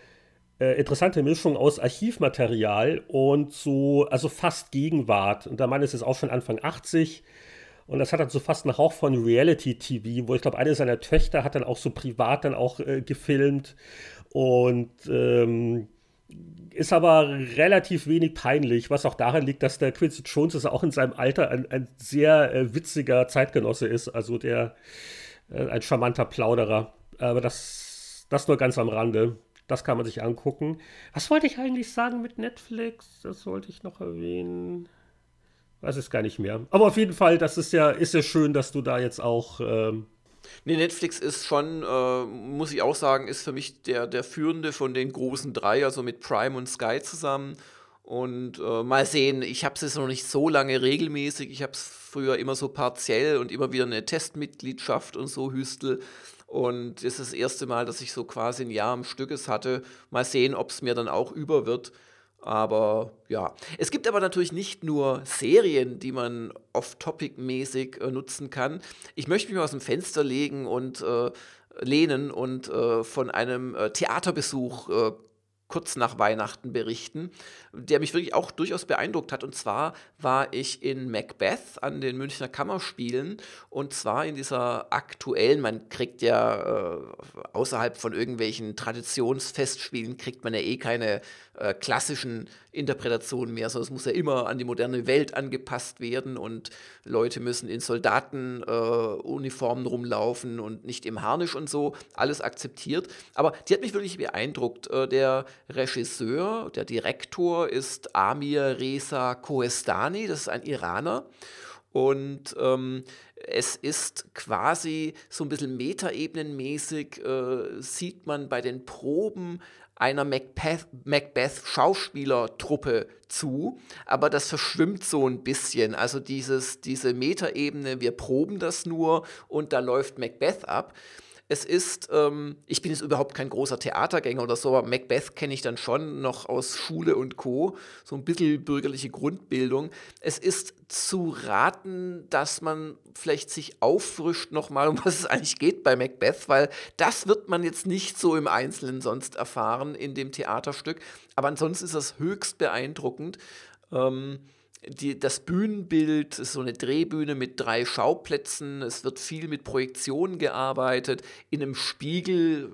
äh, interessante Mischung aus Archivmaterial und so, also fast Gegenwart. Und der Mann ist jetzt auch schon Anfang 80. Und das hat dann so fast einen Hauch von Reality-TV, wo ich glaube, eine seiner Töchter hat dann auch so privat dann auch äh, gefilmt. Und ähm, ist aber relativ wenig peinlich, was auch daran liegt, dass der Quincy Jones ist auch in seinem Alter ein, ein sehr äh, witziger Zeitgenosse ist. Also der äh, ein charmanter Plauderer. Aber das, das nur ganz am Rande. Das kann man sich angucken. Was wollte ich eigentlich sagen mit Netflix? Das wollte ich noch erwähnen. Weiß es gar nicht mehr. Aber auf jeden Fall, das ist ja, ist ja schön, dass du da jetzt auch. Ähm nee, Netflix ist schon, äh, muss ich auch sagen, ist für mich der, der führende von den großen drei, also mit Prime und Sky zusammen. Und äh, mal sehen, ich habe es jetzt noch nicht so lange regelmäßig. Ich habe es früher immer so partiell und immer wieder eine Testmitgliedschaft und so Hüstel. Und das ist das erste Mal, dass ich so quasi ein Jahr am Stückes hatte. Mal sehen, ob es mir dann auch über wird. Aber ja, es gibt aber natürlich nicht nur Serien, die man off-topic-mäßig äh, nutzen kann. Ich möchte mich mal aus dem Fenster legen und äh, lehnen und äh, von einem äh, Theaterbesuch äh, kurz nach Weihnachten berichten, der mich wirklich auch durchaus beeindruckt hat. Und zwar war ich in Macbeth an den Münchner Kammerspielen und zwar in dieser aktuellen, man kriegt ja äh, außerhalb von irgendwelchen Traditionsfestspielen, kriegt man ja eh keine äh, klassischen Interpretationen mehr, sondern es muss ja immer an die moderne Welt angepasst werden und Leute müssen in Soldatenuniformen äh, rumlaufen und nicht im Harnisch und so, alles akzeptiert. Aber die hat mich wirklich beeindruckt. Äh, der Regisseur, der Direktor ist Amir Reza Kohestani, das ist ein Iraner. Und ähm, es ist quasi so ein bisschen metaebenenmäßig, äh, sieht man bei den Proben einer Macbeth-Schauspielertruppe zu, aber das verschwimmt so ein bisschen. Also dieses, diese Metaebene, wir proben das nur und da läuft Macbeth ab. Es ist, ähm, ich bin jetzt überhaupt kein großer Theatergänger oder so, aber Macbeth kenne ich dann schon noch aus Schule und Co. So ein bisschen bürgerliche Grundbildung. Es ist zu raten, dass man vielleicht sich auffrischt nochmal, um was es eigentlich geht bei Macbeth, weil das wird man jetzt nicht so im Einzelnen sonst erfahren in dem Theaterstück. Aber ansonsten ist das höchst beeindruckend. Ähm, die, das Bühnenbild ist so eine Drehbühne mit drei Schauplätzen. Es wird viel mit Projektionen gearbeitet. In einem Spiegel,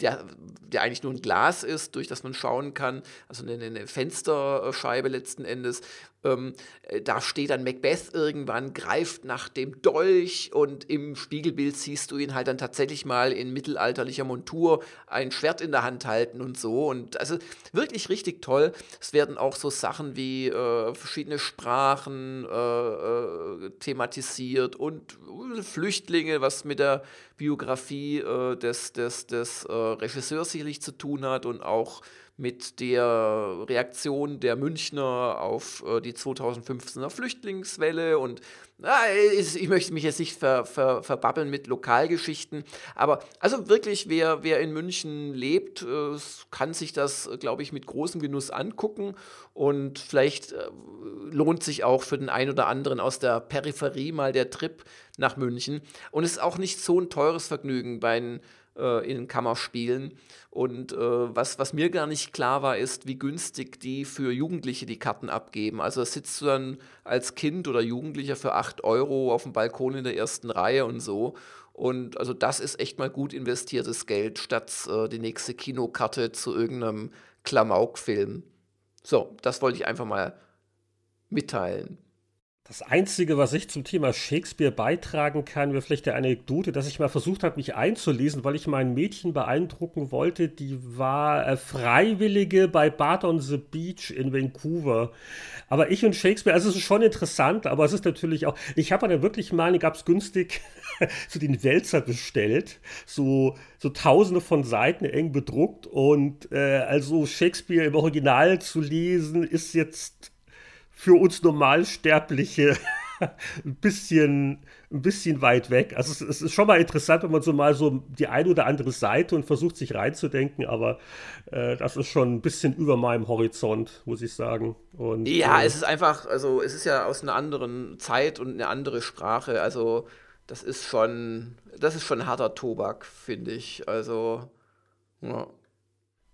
der, der eigentlich nur ein Glas ist, durch das man schauen kann, also eine, eine Fensterscheibe letzten Endes, ähm, äh, da steht dann Macbeth irgendwann, greift nach dem Dolch und im Spiegelbild siehst du ihn halt dann tatsächlich mal in mittelalterlicher Montur ein Schwert in der Hand halten und so. Und also wirklich richtig toll. Es werden auch so Sachen wie äh, verschiedene Sprachen äh, äh, thematisiert und Flüchtlinge, was mit der Biografie äh, des, des, des äh, Regisseurs sicherlich zu tun hat und auch mit der Reaktion der Münchner auf äh, die 2015er Flüchtlingswelle und äh, ich möchte mich jetzt nicht ver, ver, verbabbeln mit Lokalgeschichten, aber also wirklich, wer, wer in München lebt, äh, kann sich das, glaube ich, mit großem Genuss angucken und vielleicht äh, lohnt sich auch für den einen oder anderen aus der Peripherie mal der Trip nach München. Und es ist auch nicht so ein teures Vergnügen bei den äh, in Kammerspielen. Und äh, was, was mir gar nicht klar war, ist, wie günstig die für Jugendliche die Karten abgeben. Also sitzt du dann als Kind oder Jugendlicher für 8 Euro auf dem Balkon in der ersten Reihe und so. Und also das ist echt mal gut investiertes Geld, statt äh, die nächste Kinokarte zu irgendeinem Klamauk-Film. So, das wollte ich einfach mal mitteilen. Das Einzige, was ich zum Thema Shakespeare beitragen kann, wäre vielleicht der Anekdote, dass ich mal versucht habe, mich einzulesen, weil ich mal ein Mädchen beeindrucken wollte, die war äh, Freiwillige bei Bart on the Beach in Vancouver. Aber ich und Shakespeare, also es ist schon interessant, aber es ist natürlich auch, ich habe dann wirklich mal, gab es günstig so den Wälzer bestellt, so, so tausende von Seiten eng bedruckt und äh, also Shakespeare im Original zu lesen ist jetzt für uns Normalsterbliche ein bisschen, ein bisschen weit weg. Also es, es, ist schon mal interessant, wenn man so mal so die eine oder andere Seite und versucht, sich reinzudenken, aber äh, das ist schon ein bisschen über meinem Horizont, muss ich sagen. Und, ja, äh, es ist einfach, also es ist ja aus einer anderen Zeit und eine andere Sprache. Also das ist schon, das ist schon harter Tobak, finde ich. Also, ja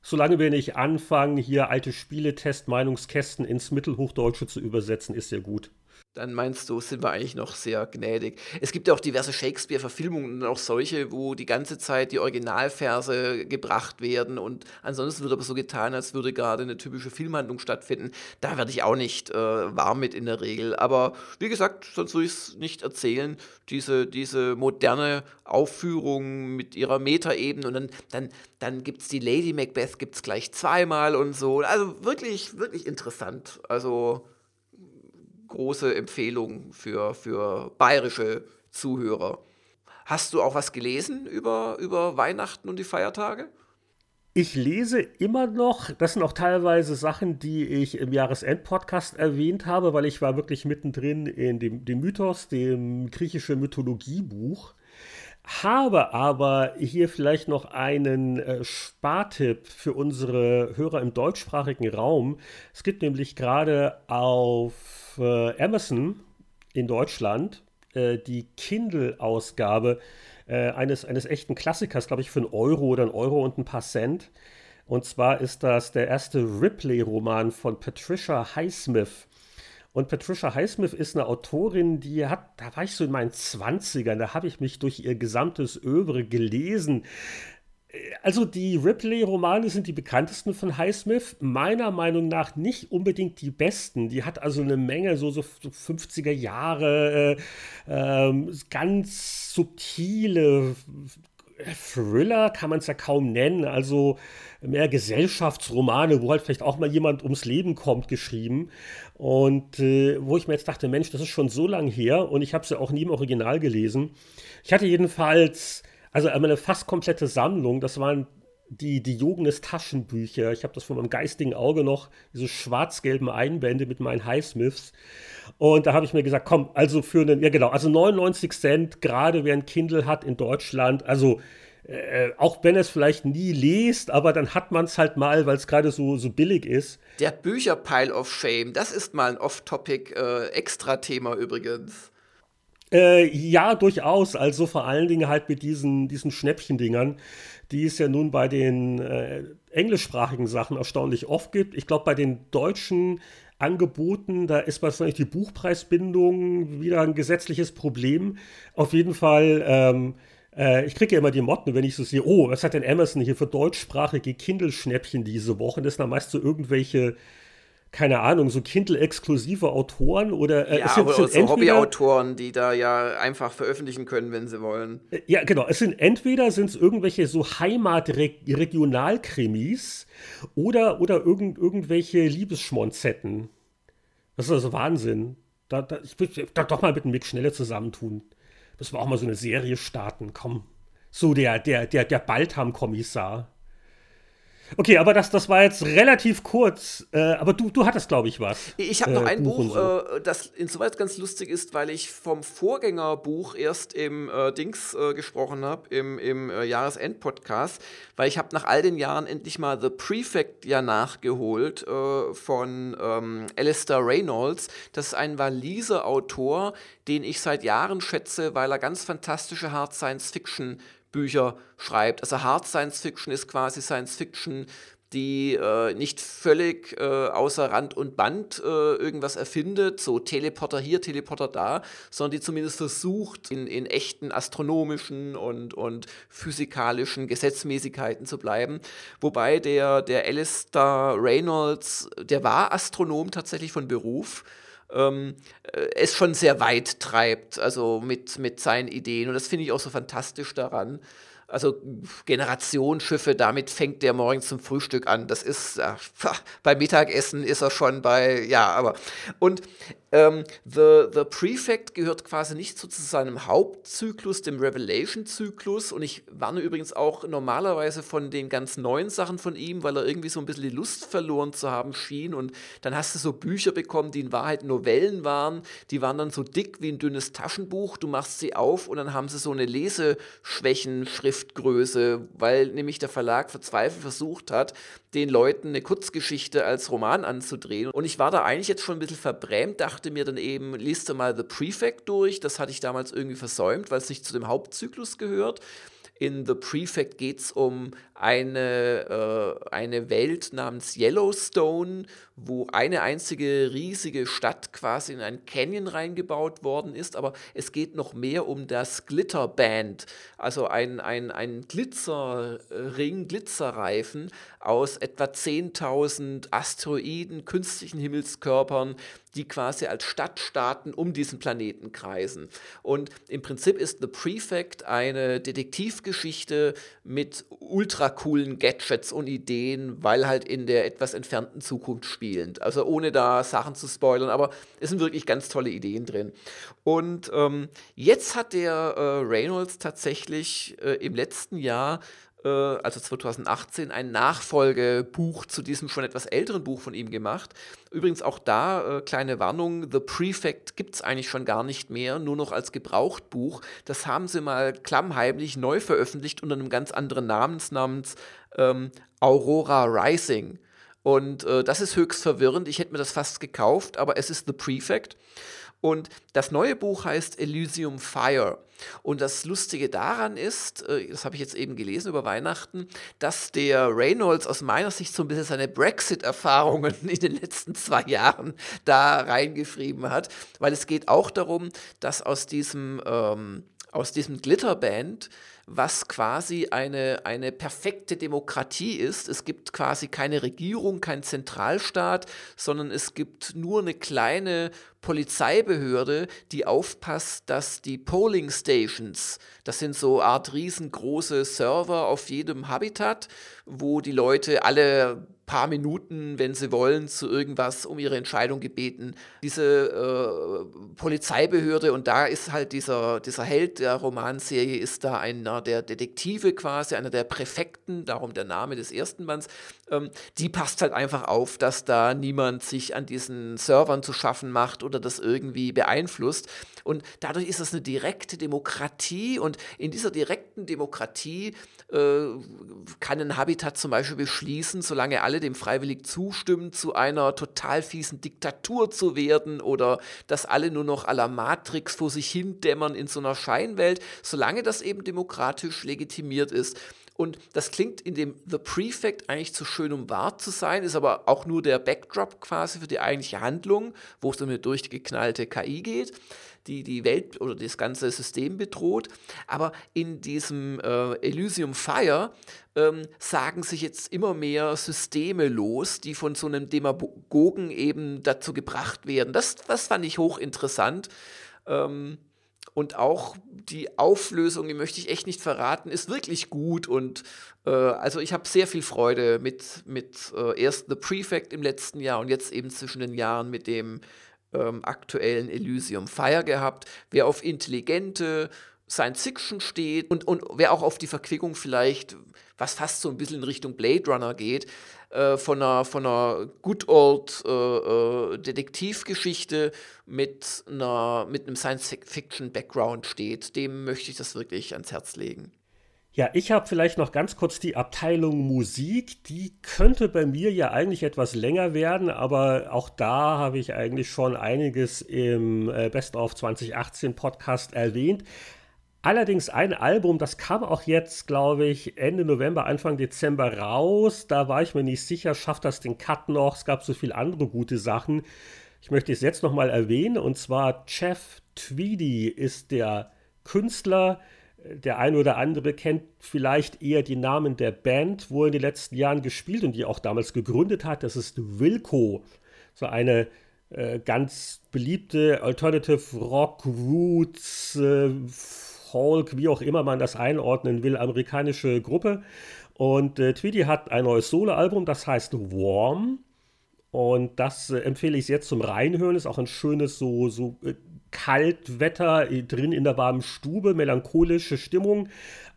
solange wir nicht anfangen, hier alte Spieletest-Meinungskästen ins Mittelhochdeutsche zu übersetzen, ist ja gut dann meinst du, sind wir eigentlich noch sehr gnädig. Es gibt ja auch diverse Shakespeare-Verfilmungen und auch solche, wo die ganze Zeit die Originalverse gebracht werden und ansonsten wird aber so getan, als würde gerade eine typische Filmhandlung stattfinden. Da werde ich auch nicht äh, warm mit in der Regel. Aber wie gesagt, sonst würde ich es nicht erzählen. Diese, diese moderne Aufführung mit ihrer Metaebene und dann, dann, dann gibt es die Lady Macbeth gibt's gleich zweimal und so. Also wirklich, wirklich interessant. Also große Empfehlung für, für bayerische Zuhörer. Hast du auch was gelesen über, über Weihnachten und die Feiertage? Ich lese immer noch, das sind auch teilweise Sachen, die ich im Jahresend-Podcast erwähnt habe, weil ich war wirklich mittendrin in dem, dem Mythos, dem griechischen Mythologiebuch habe aber hier vielleicht noch einen äh, Spartipp für unsere Hörer im deutschsprachigen Raum. Es gibt nämlich gerade auf äh, Amazon in Deutschland äh, die Kindle-Ausgabe äh, eines, eines echten Klassikers, glaube ich, für einen Euro oder einen Euro und ein paar Cent. Und zwar ist das der erste Ripley-Roman von Patricia Highsmith. Und Patricia Highsmith ist eine Autorin, die hat, da war ich so in meinen 20ern, da habe ich mich durch ihr gesamtes Övre gelesen. Also die Ripley-Romane sind die bekanntesten von Highsmith, meiner Meinung nach nicht unbedingt die besten. Die hat also eine Menge so, so 50er Jahre, äh, äh, ganz subtile Thriller kann man es ja kaum nennen, also mehr Gesellschaftsromane, wo halt vielleicht auch mal jemand ums Leben kommt, geschrieben. Und äh, wo ich mir jetzt dachte, Mensch, das ist schon so lang her und ich habe es ja auch nie im Original gelesen. Ich hatte jedenfalls, also eine fast komplette Sammlung, das waren die Diogenes Taschenbücher. Ich habe das von meinem geistigen Auge noch, diese schwarz-gelben Einbände mit meinen Highsmiths. Und da habe ich mir gesagt, komm, also für einen, ja genau, also 99 Cent, gerade wer ein Kindle hat in Deutschland, also äh, auch wenn es vielleicht nie liest, aber dann hat man es halt mal, weil es gerade so, so billig ist. Der Bücher-Pile of Shame, das ist mal ein Off-Topic-Extra-Thema äh, übrigens. Äh, ja, durchaus. Also vor allen Dingen halt mit diesen, diesen Schnäppchendingern, die es ja nun bei den äh, englischsprachigen Sachen erstaunlich oft gibt. Ich glaube, bei den deutschen Angeboten, da ist wahrscheinlich die Buchpreisbindung wieder ein gesetzliches Problem. Auf jeden Fall, ähm, äh, ich kriege ja immer die Motten, wenn ich so sehe, oh, was hat denn Amazon hier für deutschsprachige Kindle-Schnäppchen diese Woche? Das sind dann meist so irgendwelche keine Ahnung, so Kindle-exklusive Autoren oder äh, ja, es sind, sind so Hobbyautoren, die da ja einfach veröffentlichen können, wenn sie wollen. Äh, ja, genau. Es sind entweder sind es irgendwelche so Heimat-Regionalkrimis oder, oder irgend, irgendwelche Liebesschmonzetten. Das ist also Wahnsinn. Da, da, ich will da doch mal mit dem Mick Schnelle zusammentun. Müssen wir auch mal so eine Serie starten. Komm. So der, der, der, der Baltham-Kommissar. Okay, aber das, das war jetzt relativ kurz. Äh, aber du, du hattest, glaube ich, was. Ich habe noch äh, ein Buch, Buch so. äh, das insoweit ganz lustig ist, weil ich vom Vorgängerbuch erst im äh, Dings äh, gesprochen habe, im, im Jahresend-Podcast, weil ich habe nach all den Jahren endlich mal The Prefect ja nachgeholt von ähm, Alistair Reynolds. Das ist ein Waliser Autor, den ich seit Jahren schätze, weil er ganz fantastische Hard Science Fiction Bücher schreibt. Also Hard Science Fiction ist quasi Science Fiction, die äh, nicht völlig äh, außer Rand und Band äh, irgendwas erfindet, so Teleporter hier, Teleporter da, sondern die zumindest versucht, in, in echten astronomischen und, und physikalischen Gesetzmäßigkeiten zu bleiben. Wobei der, der Alistair Reynolds, der war Astronom tatsächlich von Beruf ähm, äh, es schon sehr weit treibt, also mit, mit seinen Ideen. Und das finde ich auch so fantastisch daran. Also Generationsschiffe, damit fängt der morgens zum Frühstück an. Das ist, äh, bei Mittagessen ist er schon bei, ja, aber. Und ähm, The, The Prefect gehört quasi nicht so zu seinem Hauptzyklus, dem Revelation-Zyklus. Und ich warne übrigens auch normalerweise von den ganz neuen Sachen von ihm, weil er irgendwie so ein bisschen die Lust verloren zu haben schien. Und dann hast du so Bücher bekommen, die in Wahrheit Novellen waren. Die waren dann so dick wie ein dünnes Taschenbuch. Du machst sie auf und dann haben sie so eine Leseschwächen-Schriftgröße, weil nämlich der Verlag verzweifelt versucht hat, den Leuten eine Kurzgeschichte als Roman anzudrehen. Und ich war da eigentlich jetzt schon ein bisschen verbrämt, dachte mir dann eben, liest du mal The Prefect durch. Das hatte ich damals irgendwie versäumt, weil es nicht zu dem Hauptzyklus gehört. In The Prefect geht es um eine, äh, eine Welt namens Yellowstone, wo eine einzige riesige Stadt quasi in einen Canyon reingebaut worden ist. Aber es geht noch mehr um das Glitterband, also ein, ein, ein Glitzerring, Glitzerreifen aus etwa 10.000 Asteroiden, künstlichen Himmelskörpern, die quasi als Stadtstaaten um diesen Planeten kreisen. Und im Prinzip ist The Prefect eine Detektivgeschichte mit ultra coolen Gadgets und Ideen, weil halt in der etwas entfernten Zukunft spielend. Also ohne da Sachen zu spoilern, aber es sind wirklich ganz tolle Ideen drin. Und ähm, jetzt hat der äh, Reynolds tatsächlich äh, im letzten Jahr also 2018, ein Nachfolgebuch zu diesem schon etwas älteren Buch von ihm gemacht. Übrigens auch da, äh, kleine Warnung, The Prefect gibt es eigentlich schon gar nicht mehr, nur noch als Gebrauchtbuch. Das haben sie mal klammheimlich neu veröffentlicht unter einem ganz anderen Namens, namens ähm, Aurora Rising. Und äh, das ist höchst verwirrend. Ich hätte mir das fast gekauft, aber es ist The Prefect. Und das neue Buch heißt Elysium Fire. Und das Lustige daran ist, äh, das habe ich jetzt eben gelesen über Weihnachten, dass der Reynolds aus meiner Sicht so ein bisschen seine Brexit-Erfahrungen in den letzten zwei Jahren da reingeschrieben hat, weil es geht auch darum, dass aus diesem, ähm, aus diesem Glitterband was quasi eine, eine perfekte Demokratie ist. Es gibt quasi keine Regierung, keinen Zentralstaat, sondern es gibt nur eine kleine Polizeibehörde, die aufpasst, dass die Polling Stations, das sind so Art riesengroße Server auf jedem Habitat, wo die Leute alle paar Minuten, wenn sie wollen, zu irgendwas um ihre Entscheidung gebeten. Diese äh, Polizeibehörde, und da ist halt dieser, dieser Held der Romanserie, ist da einer der Detektive quasi, einer der Präfekten, darum der Name des ersten Bands, ähm, die passt halt einfach auf, dass da niemand sich an diesen Servern zu schaffen macht oder das irgendwie beeinflusst. Und dadurch ist das eine direkte Demokratie und in dieser direkten Demokratie äh, kann ein Habitat zum Beispiel beschließen, solange alle dem freiwillig zustimmen, zu einer total fiesen Diktatur zu werden oder dass alle nur noch à la Matrix vor sich hin dämmern in so einer Scheinwelt, solange das eben demokratisch legitimiert ist. Und das klingt in dem The Prefect eigentlich zu schön, um wahr zu sein, ist aber auch nur der Backdrop quasi für die eigentliche Handlung, wo es um eine durchgeknallte KI geht die die Welt oder das ganze System bedroht. Aber in diesem äh, Elysium Fire ähm, sagen sich jetzt immer mehr Systeme los, die von so einem Demagogen eben dazu gebracht werden. Das, das fand ich hochinteressant. Ähm, und auch die Auflösung, die möchte ich echt nicht verraten, ist wirklich gut. Und äh, also ich habe sehr viel Freude mit, mit äh, erst The Prefect im letzten Jahr und jetzt eben zwischen den Jahren mit dem ähm, aktuellen Elysium Fire gehabt. Wer auf intelligente Science Fiction steht und, und wer auch auf die Verquickung vielleicht, was fast so ein bisschen in Richtung Blade Runner geht, äh, von, einer, von einer good old äh, äh, Detektivgeschichte mit, einer, mit einem Science Fiction Background steht, dem möchte ich das wirklich ans Herz legen. Ja, ich habe vielleicht noch ganz kurz die Abteilung Musik. Die könnte bei mir ja eigentlich etwas länger werden, aber auch da habe ich eigentlich schon einiges im äh, Best of 2018 Podcast erwähnt. Allerdings ein Album, das kam auch jetzt, glaube ich, Ende November, Anfang Dezember raus. Da war ich mir nicht sicher, schafft das den Cut noch? Es gab so viele andere gute Sachen. Ich möchte es jetzt nochmal erwähnen, und zwar Jeff Tweedy ist der Künstler, der eine oder andere kennt vielleicht eher die Namen der Band, wo er in den letzten Jahren gespielt und die auch damals gegründet hat. Das ist Wilco, so eine äh, ganz beliebte Alternative Rock, Roots, äh, Folk, wie auch immer man das einordnen will, amerikanische Gruppe. Und äh, Tweedy hat ein neues Soloalbum, das heißt Warm. Und das äh, empfehle ich jetzt zum Reinhören. Ist auch ein schönes, so, so äh, Kaltwetter äh, drin in der warmen Stube, melancholische Stimmung.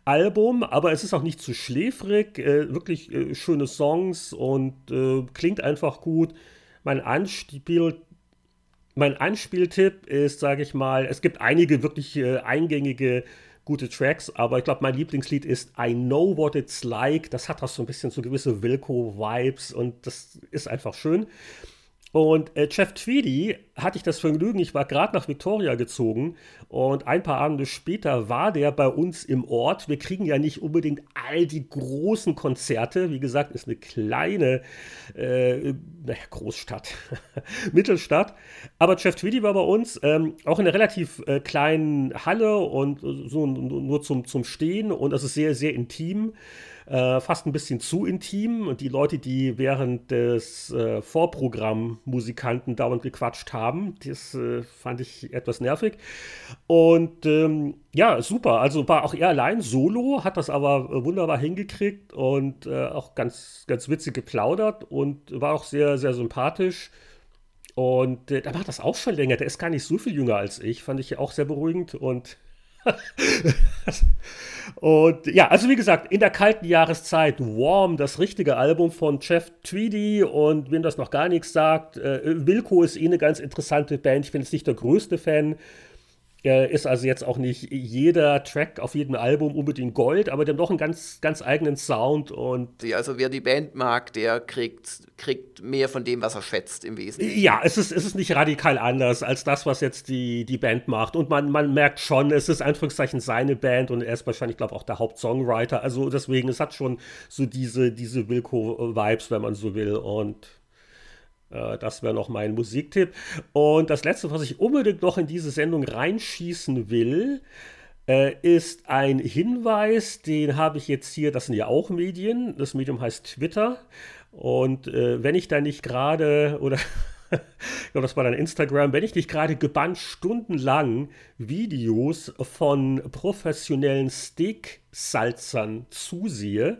Album, aber es ist auch nicht zu schläfrig, äh, wirklich äh, schöne Songs und äh, klingt einfach gut. Mein Anspiel, mein Anspieltipp ist, sage ich mal, es gibt einige wirklich äh, eingängige gute Tracks, aber ich glaube, mein Lieblingslied ist I Know What It's Like. Das hat auch so ein bisschen so gewisse Wilco-Vibes und das ist einfach schön. Und äh, Jeff Tweedy hatte ich das Vergnügen, ich war gerade nach Victoria gezogen und ein paar Abende später war der bei uns im Ort. Wir kriegen ja nicht unbedingt all die großen Konzerte. Wie gesagt, ist eine kleine äh, Großstadt, Mittelstadt. Aber Jeff Tweedy war bei uns ähm, auch in einer relativ äh, kleinen Halle und so nur zum, zum Stehen und das ist sehr, sehr intim äh, fast ein bisschen zu intim. Und die Leute, die während des äh, Vorprogramm-Musikanten dauernd gequatscht haben, das äh, fand ich etwas nervig. Und ähm, ja, super. Also war auch er allein solo, hat das aber äh, wunderbar hingekriegt und äh, auch ganz, ganz witzig geplaudert und war auch sehr, sehr sympathisch. Und äh, der macht das auch schon länger. Der ist gar nicht so viel jünger als ich. Fand ich auch sehr beruhigend. Und und ja, also wie gesagt, in der kalten Jahreszeit Warm, das richtige Album von Jeff Tweedy und wenn das noch gar nichts sagt, äh, Wilco ist eh eine ganz interessante Band. Ich bin jetzt nicht der größte Fan ist also jetzt auch nicht jeder Track auf jedem Album unbedingt Gold, aber der hat doch einen ganz, ganz eigenen Sound und. Also wer die Band mag, der kriegt, kriegt mehr von dem, was er schätzt im Wesentlichen. Ja, es ist, es ist nicht radikal anders als das, was jetzt die, die Band macht. Und man, man merkt schon, es ist Anführungszeichen seine Band und er ist wahrscheinlich, glaube ich, auch der Hauptsongwriter. Also deswegen, es hat schon so diese, diese Wilco-Vibes, wenn man so will. Und das wäre noch mein Musiktipp. Und das letzte, was ich unbedingt noch in diese Sendung reinschießen will, äh, ist ein Hinweis, den habe ich jetzt hier, das sind ja auch Medien, das Medium heißt Twitter. Und äh, wenn ich da nicht gerade oder ja, das war dann Instagram, wenn ich nicht gerade gebannt stundenlang Videos von professionellen Steak-Salzern zusehe,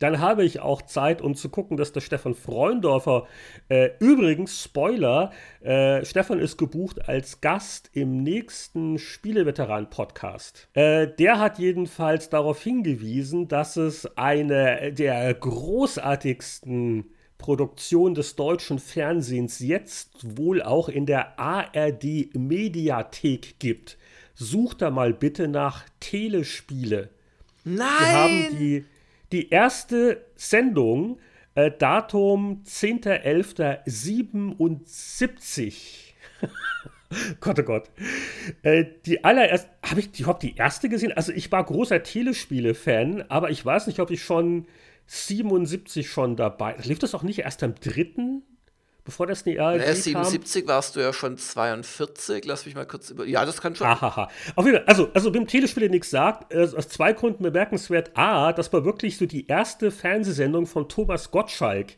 dann habe ich auch Zeit, um zu gucken, dass der Stefan Freundorfer, äh, übrigens, Spoiler, äh, Stefan ist gebucht als Gast im nächsten Spieleveteran-Podcast. Äh, der hat jedenfalls darauf hingewiesen, dass es eine der großartigsten Produktionen des deutschen Fernsehens jetzt wohl auch in der ARD Mediathek gibt. Sucht da mal bitte nach Telespiele. Nein! Wir haben die die erste Sendung, äh, Datum 10.11.77. Gott, oh Gott. Äh, die allererste, habe ich überhaupt die erste gesehen? Also ich war großer Telespiele-Fan, aber ich weiß nicht, ob ich schon 77 schon dabei. Lief das auch nicht erst am dritten bevor das ARD naja, 77 kam. warst du ja schon 42, lass mich mal kurz über. Ja, das kann schon. Ahaha. Auf jeden Fall, also, also beim Telespiel nichts sagt, äh, aus zwei Gründen bemerkenswert. A, das war wirklich so die erste Fernsehsendung von Thomas Gottschalk.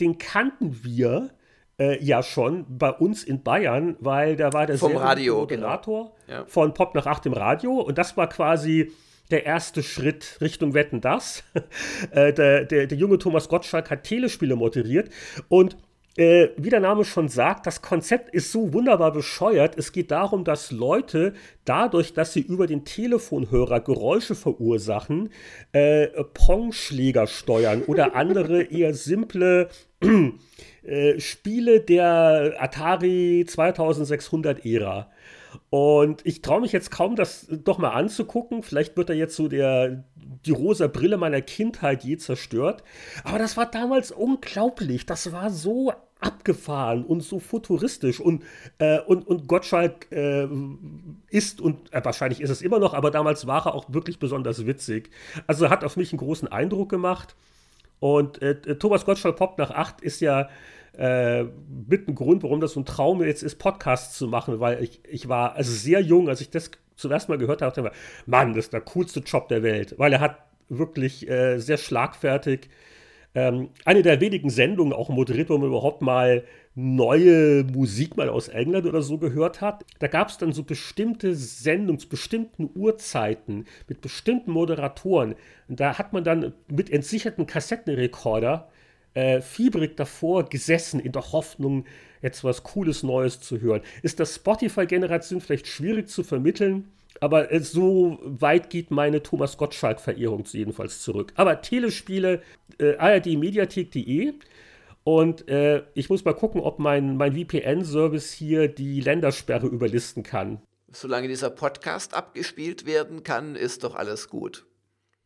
Den kannten wir äh, ja schon bei uns in Bayern, weil da war der Vom Radio, genau. Moderator genau. ja. von Pop nach 8 im Radio und das war quasi der erste Schritt Richtung Wetten das. äh, der, der, der junge Thomas Gottschalk hat Telespiele moderiert und äh, wie der Name schon sagt, das Konzept ist so wunderbar bescheuert. Es geht darum, dass Leute dadurch, dass sie über den Telefonhörer Geräusche verursachen, äh, Pongschläger steuern oder andere eher simple äh, Spiele der Atari 2600 Ära. Und ich traue mich jetzt kaum, das doch mal anzugucken. Vielleicht wird da jetzt so der, die rosa Brille meiner Kindheit je zerstört. Aber das war damals unglaublich. Das war so abgefahren und so futuristisch. Und, äh, und, und Gottschalk äh, ist, und äh, wahrscheinlich ist es immer noch, aber damals war er auch wirklich besonders witzig. Also hat auf mich einen großen Eindruck gemacht. Und äh, Thomas Gottschalk poppt nach acht ist ja äh, mit ein Grund, warum das so ein Traum jetzt ist, Podcasts zu machen, weil ich, ich war also sehr jung, als ich das zuerst mal gehört habe, dachte ich Mann, das ist der coolste Job der Welt, weil er hat wirklich äh, sehr schlagfertig ähm, eine der wenigen Sendungen auch moderiert, wo man überhaupt mal neue Musik mal aus England oder so gehört hat. Da gab es dann so bestimmte Sendungen zu bestimmten Uhrzeiten mit bestimmten Moderatoren. Und da hat man dann mit entsicherten Kassettenrekorder äh, fiebrig davor gesessen, in der Hoffnung, jetzt was Cooles Neues zu hören. Ist das Spotify-Generation vielleicht schwierig zu vermitteln? Aber äh, so weit geht meine Thomas Gottschalk-Verehrung jedenfalls zurück. Aber Telespiele, äh, ardmediathek.de. Und äh, ich muss mal gucken, ob mein, mein VPN-Service hier die Ländersperre überlisten kann. Solange dieser Podcast abgespielt werden kann, ist doch alles gut.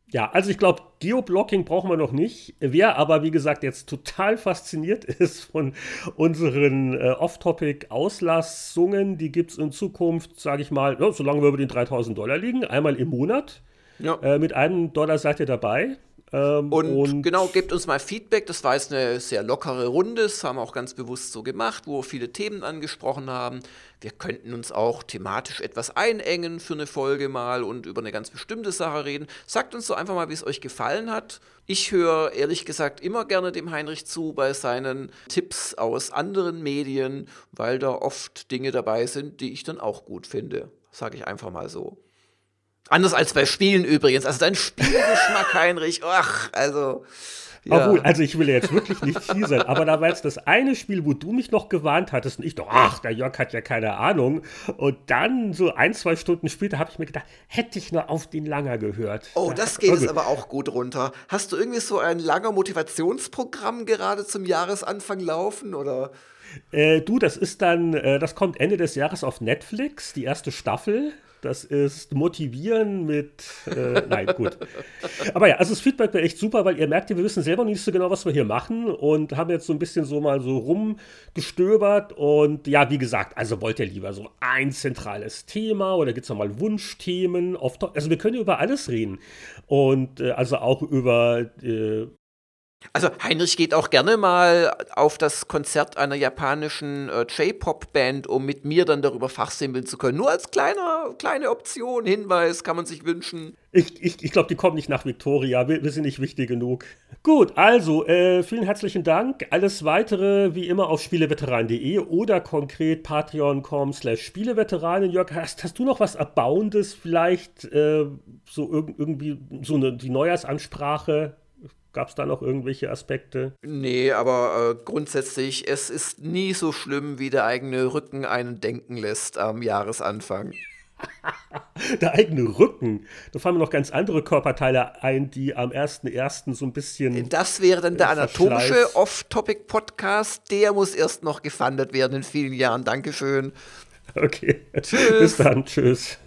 Ja, also ich glaube, Geoblocking brauchen wir noch nicht. Wer aber, wie gesagt, jetzt total fasziniert ist von unseren äh, Off-Topic-Auslassungen, die gibt es in Zukunft, sage ich mal, ja, solange wir über den 3000 Dollar liegen, einmal im Monat. Ja. Äh, mit einem Dollar seid ihr dabei. Ähm, und, und, genau, gebt uns mal Feedback. Das war jetzt eine sehr lockere Runde. Das haben wir auch ganz bewusst so gemacht, wo wir viele Themen angesprochen haben. Wir könnten uns auch thematisch etwas einengen für eine Folge mal und über eine ganz bestimmte Sache reden. Sagt uns doch einfach mal, wie es euch gefallen hat. Ich höre ehrlich gesagt immer gerne dem Heinrich zu bei seinen Tipps aus anderen Medien, weil da oft Dinge dabei sind, die ich dann auch gut finde. Sage ich einfach mal so. Anders als bei Spielen übrigens. Also dein Spielgeschmack, Heinrich, ach, also. Ja. Obwohl, also ich will jetzt wirklich nicht teasern, aber da war jetzt das eine Spiel, wo du mich noch gewarnt hattest und ich doch, ach, der Jörg hat ja keine Ahnung. Und dann so ein, zwei Stunden später habe ich mir gedacht, hätte ich nur auf den Langer gehört. Oh, das geht es aber auch gut runter. Hast du irgendwie so ein langer Motivationsprogramm gerade zum Jahresanfang laufen oder? Äh, du, das ist dann, äh, das kommt Ende des Jahres auf Netflix, die erste Staffel. Das ist motivieren mit. Äh, nein, gut. Aber ja, also das Feedback wäre echt super, weil ihr merkt wir wissen selber nicht so genau, was wir hier machen und haben jetzt so ein bisschen so mal so rumgestöbert. Und ja, wie gesagt, also wollt ihr lieber so ein zentrales Thema oder gibt es nochmal Wunschthemen? Auf, also wir können über alles reden. Und äh, also auch über. Äh, Also Heinrich geht auch gerne mal auf das Konzert einer japanischen äh, J-Pop-Band, um mit mir dann darüber fachsimpeln zu können. Nur als kleiner, kleine Option, Hinweis, kann man sich wünschen. Ich, ich, ich glaube, die kommen nicht nach Victoria. Wir, wir, sind nicht wichtig genug. Gut, also äh, vielen herzlichen Dank. Alles weitere wie immer auf spieleveteran.de oder konkret patreon.com slash spieleveteranen. Jörg, hast, hast du noch was Erbauendes vielleicht? Äh, so irg irgendwie so eine, die Neujahrsansprache? Gab es da noch irgendwelche Aspekte? Nee, aber äh, grundsätzlich, es ist nie so schlimm, wie der eigene Rücken einen denken lässt am Jahresanfang. der eigene Rücken. Da fallen mir noch ganz andere Körperteile ein, die am 1.1. so ein bisschen. Das wäre dann der anatomische Off-Topic-Podcast. Der muss erst noch gefundet werden in vielen Jahren. Dankeschön. Okay. Tschüss. Bis dann. Tschüss.